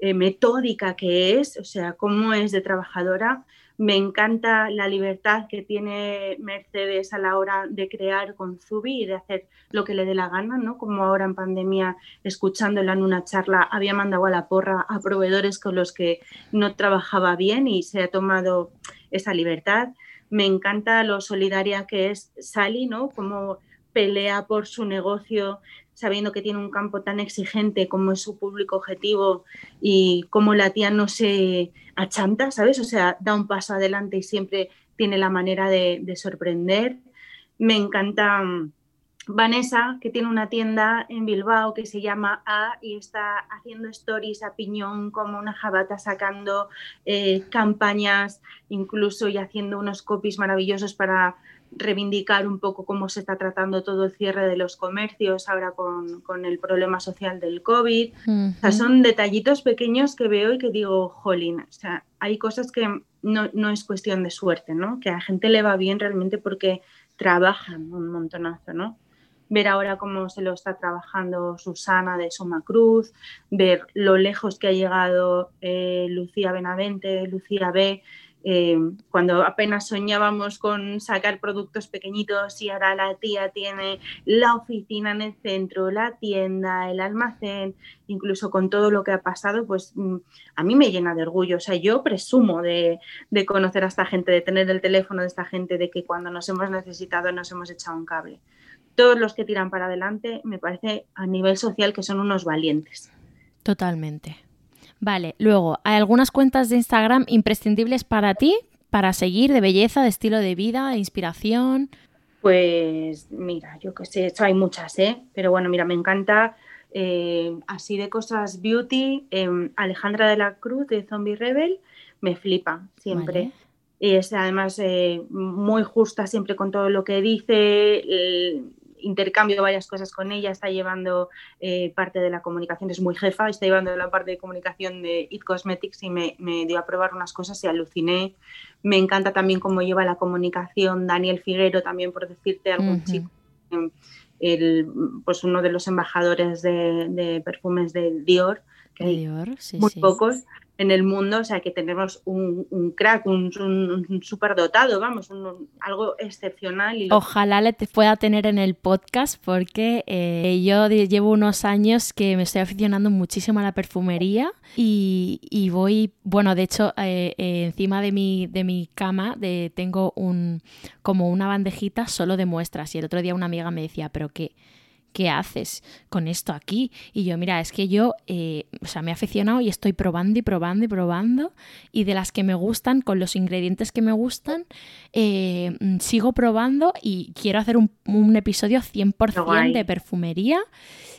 eh, metódica que es, o sea, cómo es de trabajadora me encanta la libertad que tiene Mercedes a la hora de crear con Zubi y de hacer lo que le dé la gana, ¿no? Como ahora en pandemia, escuchándola en una charla, había mandado a la porra a proveedores con los que no trabajaba bien y se ha tomado esa libertad. Me encanta lo solidaria que es Sally, ¿no? Como pelea por su negocio sabiendo que tiene un campo tan exigente como es su público objetivo y como la tía no se achanta, ¿sabes? O sea, da un paso adelante y siempre tiene la manera de, sorprender. Me encanta mm, Vanessa, que tiene una tienda en Bilbao que se llama A y está haciendo stories a piñón como una jabata sacando eh, campañas incluso y haciendo unos copies maravillosos para reivindicar un poco cómo se está tratando todo el cierre de los comercios ahora con, el problema social del COVID. o sea, son detallitos pequeños que veo y que digo, jolín, o sea, hay cosas que no, es cuestión de suerte, ¿no? Que a la gente le va bien realmente porque trabajan un montonazo, ¿no? Ver ahora cómo se lo está trabajando Susana de Suma Cruz, ver lo lejos que ha llegado eh, Lucía Benavente, Lucía B, eh, cuando apenas soñábamos con sacar productos pequeñitos y ahora la tía tiene la oficina en el centro, la tienda, el almacén, incluso con todo lo que ha pasado, pues mm, a mí me llena de orgullo. O sea, yo presumo de, de conocer a esta gente, de tener el teléfono de esta gente, de que cuando nos hemos necesitado nos hemos echado un cable. Todos los que tiran para adelante, me parece a nivel social que son unos valientes. Totalmente. Vale, luego, ¿hay algunas cuentas de Instagram imprescindibles para ti, para seguir, de belleza, de estilo de vida, de inspiración? Pues mira, yo qué sé, hay muchas, ¿eh? Pero bueno, mira, me encanta eh, así de cosas beauty. Em, Alejandra de la Cruz de Zombie Rebel me flipa siempre. Y es además eh, muy justa siempre con todo lo que dice intercambio varias cosas con ella, está llevando eh, parte de la comunicación, es muy jefa, está llevando la parte de comunicación de It Cosmetics y me, dio a probar unas cosas y aluciné. Me encanta también cómo lleva la comunicación Daniel Figuero, también por decirte algún chico. El, pues uno de los embajadores de, perfumes de Dior, que Dior, sí, muy pocos, en el mundo, o sea, que tenemos un, crack, un, un, superdotado, vamos, algo excepcional. Y Ojalá le pueda tener en el podcast porque eh, yo llevo unos años que me estoy aficionando muchísimo a la perfumería y, voy, bueno, de hecho, eh, eh, encima de mi, de mi cama de, tengo un, como una bandejita solo de muestras y el otro día una amiga me decía, pero qué ¿qué haces con esto aquí? Y yo, mira, es que yo, eh, o sea, me he aficionado y estoy probando y probando y probando y de las que me gustan, con los ingredientes que me gustan, eh, sigo probando y quiero hacer un, episodio 100% de perfumería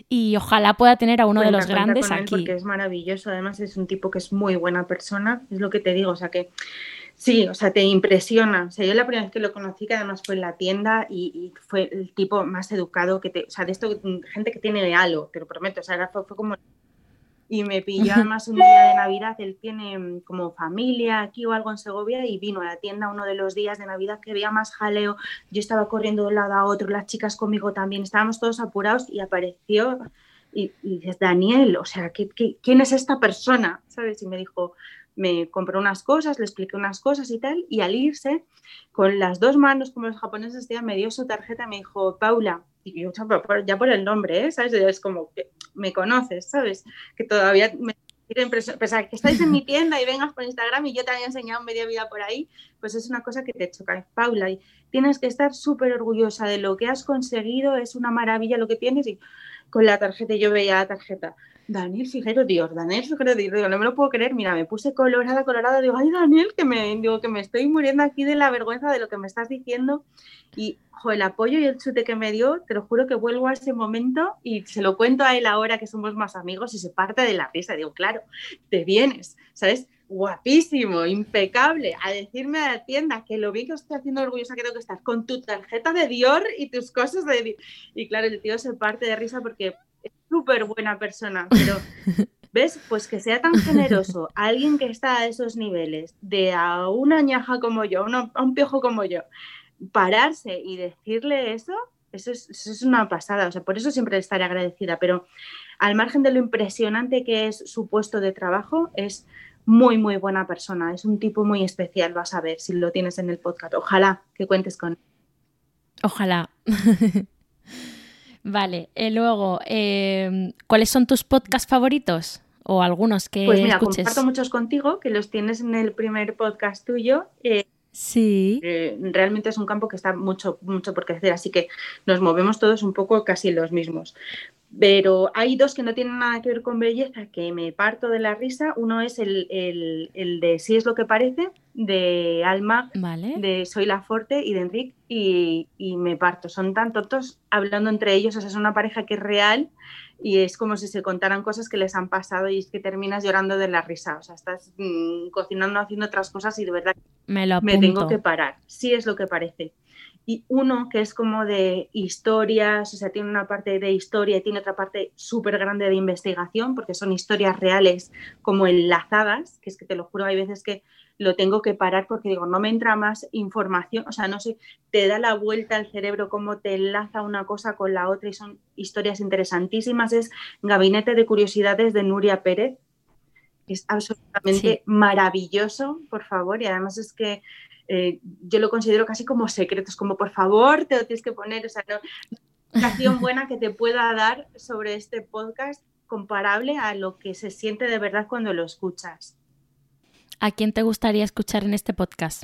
y ojalá pueda tener a uno de los grandes aquí. Porque es maravilloso, además es un tipo que es muy buena persona, es lo que te digo, o sea que Sí, o sea, te impresiona. O sea, yo la primera vez que lo conocí, que además fue en la tienda y, fue el tipo más educado que te, o sea, de esto, gente que tiene halo, te lo prometo. O sea, fue, como y me pilló además un día de Navidad, él tiene mm, como familia aquí o algo en Segovia y vino a la tienda uno de los días de Navidad que había más jaleo, yo estaba corriendo de un lado a otro, las chicas conmigo también, estábamos todos apurados y apareció y, y dices, Daniel, o sea, quién es esta persona? ¿Sabes? Y me dijo, me compró unas cosas, le expliqué unas cosas y tal, y al irse, con las dos manos, como los japoneses, me dio su tarjeta me dijo, Paula, y yo ya por el nombre, ¿eh? ¿sabes? Es como que me conoces, ¿sabes? Que todavía me Pese que estáis en mi tienda y vengas por Instagram y yo te había enseñado media vida por ahí, pues es una cosa que te choca. Paula, y tienes que estar súper orgullosa de lo que has conseguido, es una maravilla lo que tienes. Y con la tarjeta, yo veía la tarjeta, Daniel Figuero Dios, Daniel Figuero Dios, no me lo puedo creer, mira, me puse colorada, colorada, digo, ay Daniel, que me, digo, que me estoy muriendo aquí de la vergüenza de lo que me estás diciendo y el apoyo y el chute que me dio, te lo juro que vuelvo a ese momento y se lo cuento a él ahora que somos más amigos y se parte de la risa, digo, claro, te vienes, ¿sabes? guapísimo, impecable, a decirme a la tienda que lo vi que estoy haciendo orgullosa tengo que estar con tu tarjeta de Dior y tus cosas de... Y claro, el tío se parte de risa porque súper buena persona, pero ¿ves? Pues que sea tan generoso alguien que está a esos niveles, de a una ñaja como yo, a un piojo como yo, pararse y decirle eso, eso es, una pasada. O sea, por eso siempre estaré agradecida, pero al margen de lo impresionante que es su puesto de trabajo, es muy, muy buena persona. Es un tipo muy especial, vas a ver si lo tienes en el podcast. Ojalá que cuentes con él. Ojalá. Vale, eh, luego, em, ¿cuáles son tus podcasts favoritos? O algunos que Pues mira, escuches? comparto muchos contigo, que los tienes en el primer podcast tuyo. Eh, sí. Eh, realmente es un campo que está mucho, mucho por crecer, así que nos movemos todos un poco casi los mismos. Pero hay dos que no tienen nada que ver con belleza, que me parto de la risa. Uno es el, de Si es lo que parece, de Alma, de Soy la Forte y de Enrique, y, me parto. Son tan tontos hablando entre ellos, o sea, es una pareja que es real y es como si se contaran cosas que les han pasado y es que terminas llorando de la risa. O sea, estás mm, cocinando, haciendo otras cosas y de verdad me, lo me tengo que parar. Sí es lo que parece y uno que es como de historias, o sea, tiene una parte de historia y tiene otra parte súper grande de investigación, porque son historias reales como enlazadas, que es que te lo juro, hay veces que lo tengo que parar porque digo, no me entra más información, o sea, no sé, te da la vuelta al cerebro cómo te enlaza una cosa con la otra y son historias interesantísimas. Es Gabinete de Curiosidades de Nuria Pérez, que es absolutamente maravilloso, por favor, y además es que eh, yo lo considero casi como secretos, como por favor te lo tienes que poner, o sea, no, una buena que te pueda dar sobre este podcast comparable a lo que se siente de verdad cuando lo escuchas. ¿A quién te gustaría escuchar en este podcast?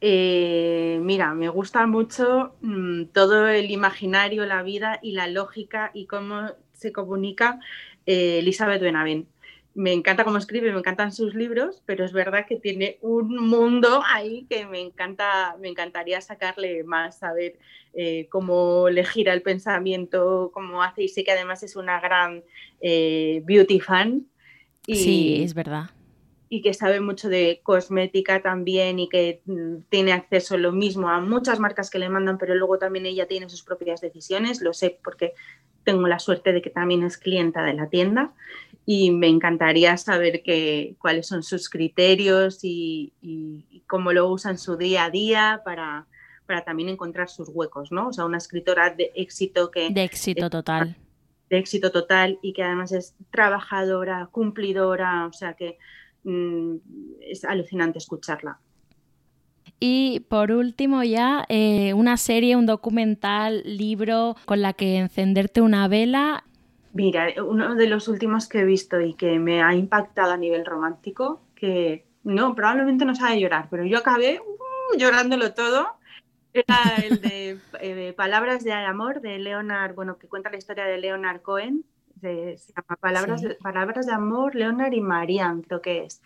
Eh, mira, me gusta mucho mm, todo el imaginario, la vida y la lógica y cómo se comunica eh, Elizabeth Benavent me encanta cómo escribe, me encantan sus libros, pero es verdad que tiene un mundo ahí que me encanta, me encantaría sacarle más, saber eh, cómo le gira el pensamiento, cómo hace, y sé que además es una gran eh, beauty fan. sí, es verdad. y que sabe mucho de cosmética también y que mm, tiene acceso lo mismo a muchas marcas que le mandan, pero luego también ella tiene sus propias decisiones, lo sé porque tengo la suerte de que también es clienta de la tienda y me encantaría saber cuáles son sus criterios y, cómo lo usa en su día a día para, para también encontrar sus huecos, ¿no? O sea, una escritora de éxito que... De éxito total. De éxito total y que además es trabajadora, cumplidora, o sea que Mm, es alucinante escucharla. Y por último ya, eh, una serie, un documental, libro con la que encenderte una vela. Mira, uno de los últimos que he visto y que me ha impactado a nivel romántico, que no, probablemente no sabe llorar, pero yo acabé uh, llorándolo todo. Era el de eh, Palabras de Amor de Leonard, bueno, que cuenta la historia de Leonard Cohen, se llama Palabras, de, Palabras de Amor, Leonard y Marianne, creo que es.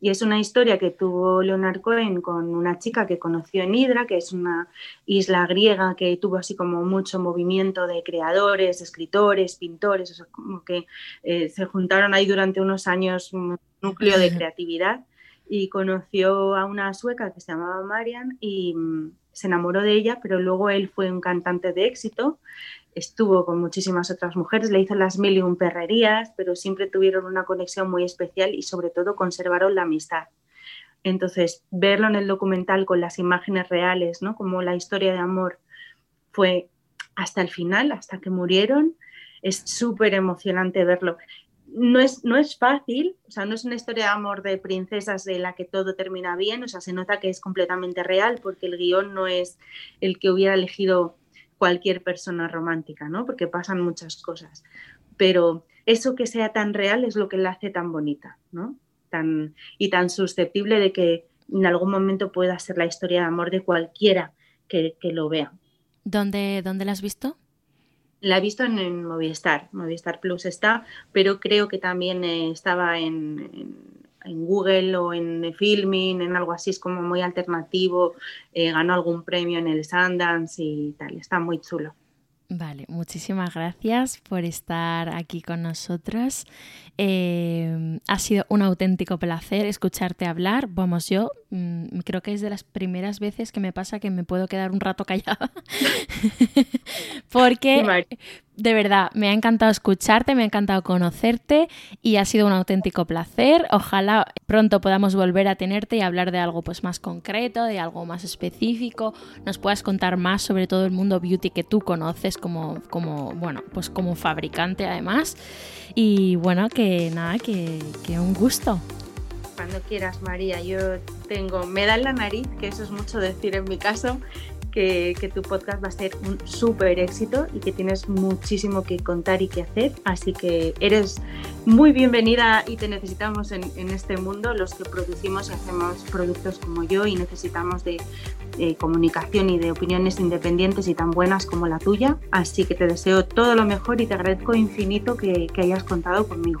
Y es una historia que tuvo Leonard Cohen con una chica que conoció en Hydra, que es una isla griega que tuvo así como mucho movimiento de creadores, escritores, pintores, o como que eh, se juntaron ahí durante unos años un núcleo de creatividad y conoció a una sueca que se llamaba Marianne y mm, se enamoró de ella, pero luego él fue un cantante de éxito estuvo con muchísimas otras mujeres, le hizo las mil y un perrerías, pero siempre tuvieron una conexión muy especial y sobre todo conservaron la amistad. Entonces, verlo en el documental con las imágenes reales, ¿no? Como la historia de amor fue hasta el final, hasta que murieron, es súper emocionante verlo. No es, no es fácil, o sea, no es una historia de amor de princesas de la que todo termina bien, o sea, se nota que es completamente real porque el guion no es el que hubiera elegido cualquier persona romántica, ¿no? Porque pasan muchas cosas. Pero eso que sea tan real es lo que la hace tan bonita, ¿no? Tan, y tan susceptible de que en algún momento pueda ser la historia de amor de cualquiera que, lo vea. ¿Dónde, ¿Dónde la has visto? La he visto en, Movistar, Movistar Plus está, pero creo que también eh, estaba en en Google o en Filming, en algo así, es como muy alternativo, eh, ganó algún premio en el Sundance y tal, está muy chulo. Vale, muchísimas gracias por estar aquí con nosotros. Eh, ha sido un auténtico placer escucharte hablar. Vamos, yo mm, creo que es de las primeras veces que me pasa que me puedo quedar un rato callada. Porque de verdad, me ha encantado escucharte, me ha encantado conocerte y ha sido un auténtico placer. Ojalá pronto podamos volver a tenerte y hablar de algo pues más concreto, de algo más específico, nos puedas contar más sobre todo el mundo beauty que tú conoces como, como bueno, pues como fabricante además. Y bueno, que nada, que, que un gusto. Cuando quieras, María, yo tengo, me da en la nariz, que eso es mucho decir en mi caso, que, tu podcast va a ser un súper éxito y que tienes muchísimo que contar y que hacer. Así que eres muy bienvenida y te necesitamos en, este mundo, los que producimos y hacemos productos como yo y necesitamos de, comunicación y de opiniones independientes y tan buenas como la tuya. Así que te deseo todo lo mejor y te agradezco infinito que hayas contado conmigo.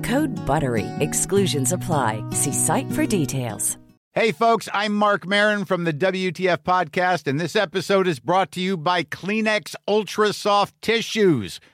Code BUTTERY. Exclusions apply. See site for details. Hey, folks, I'm Mark Marin from the WTF Podcast, and this episode is brought to you by Kleenex Ultra Soft Tissues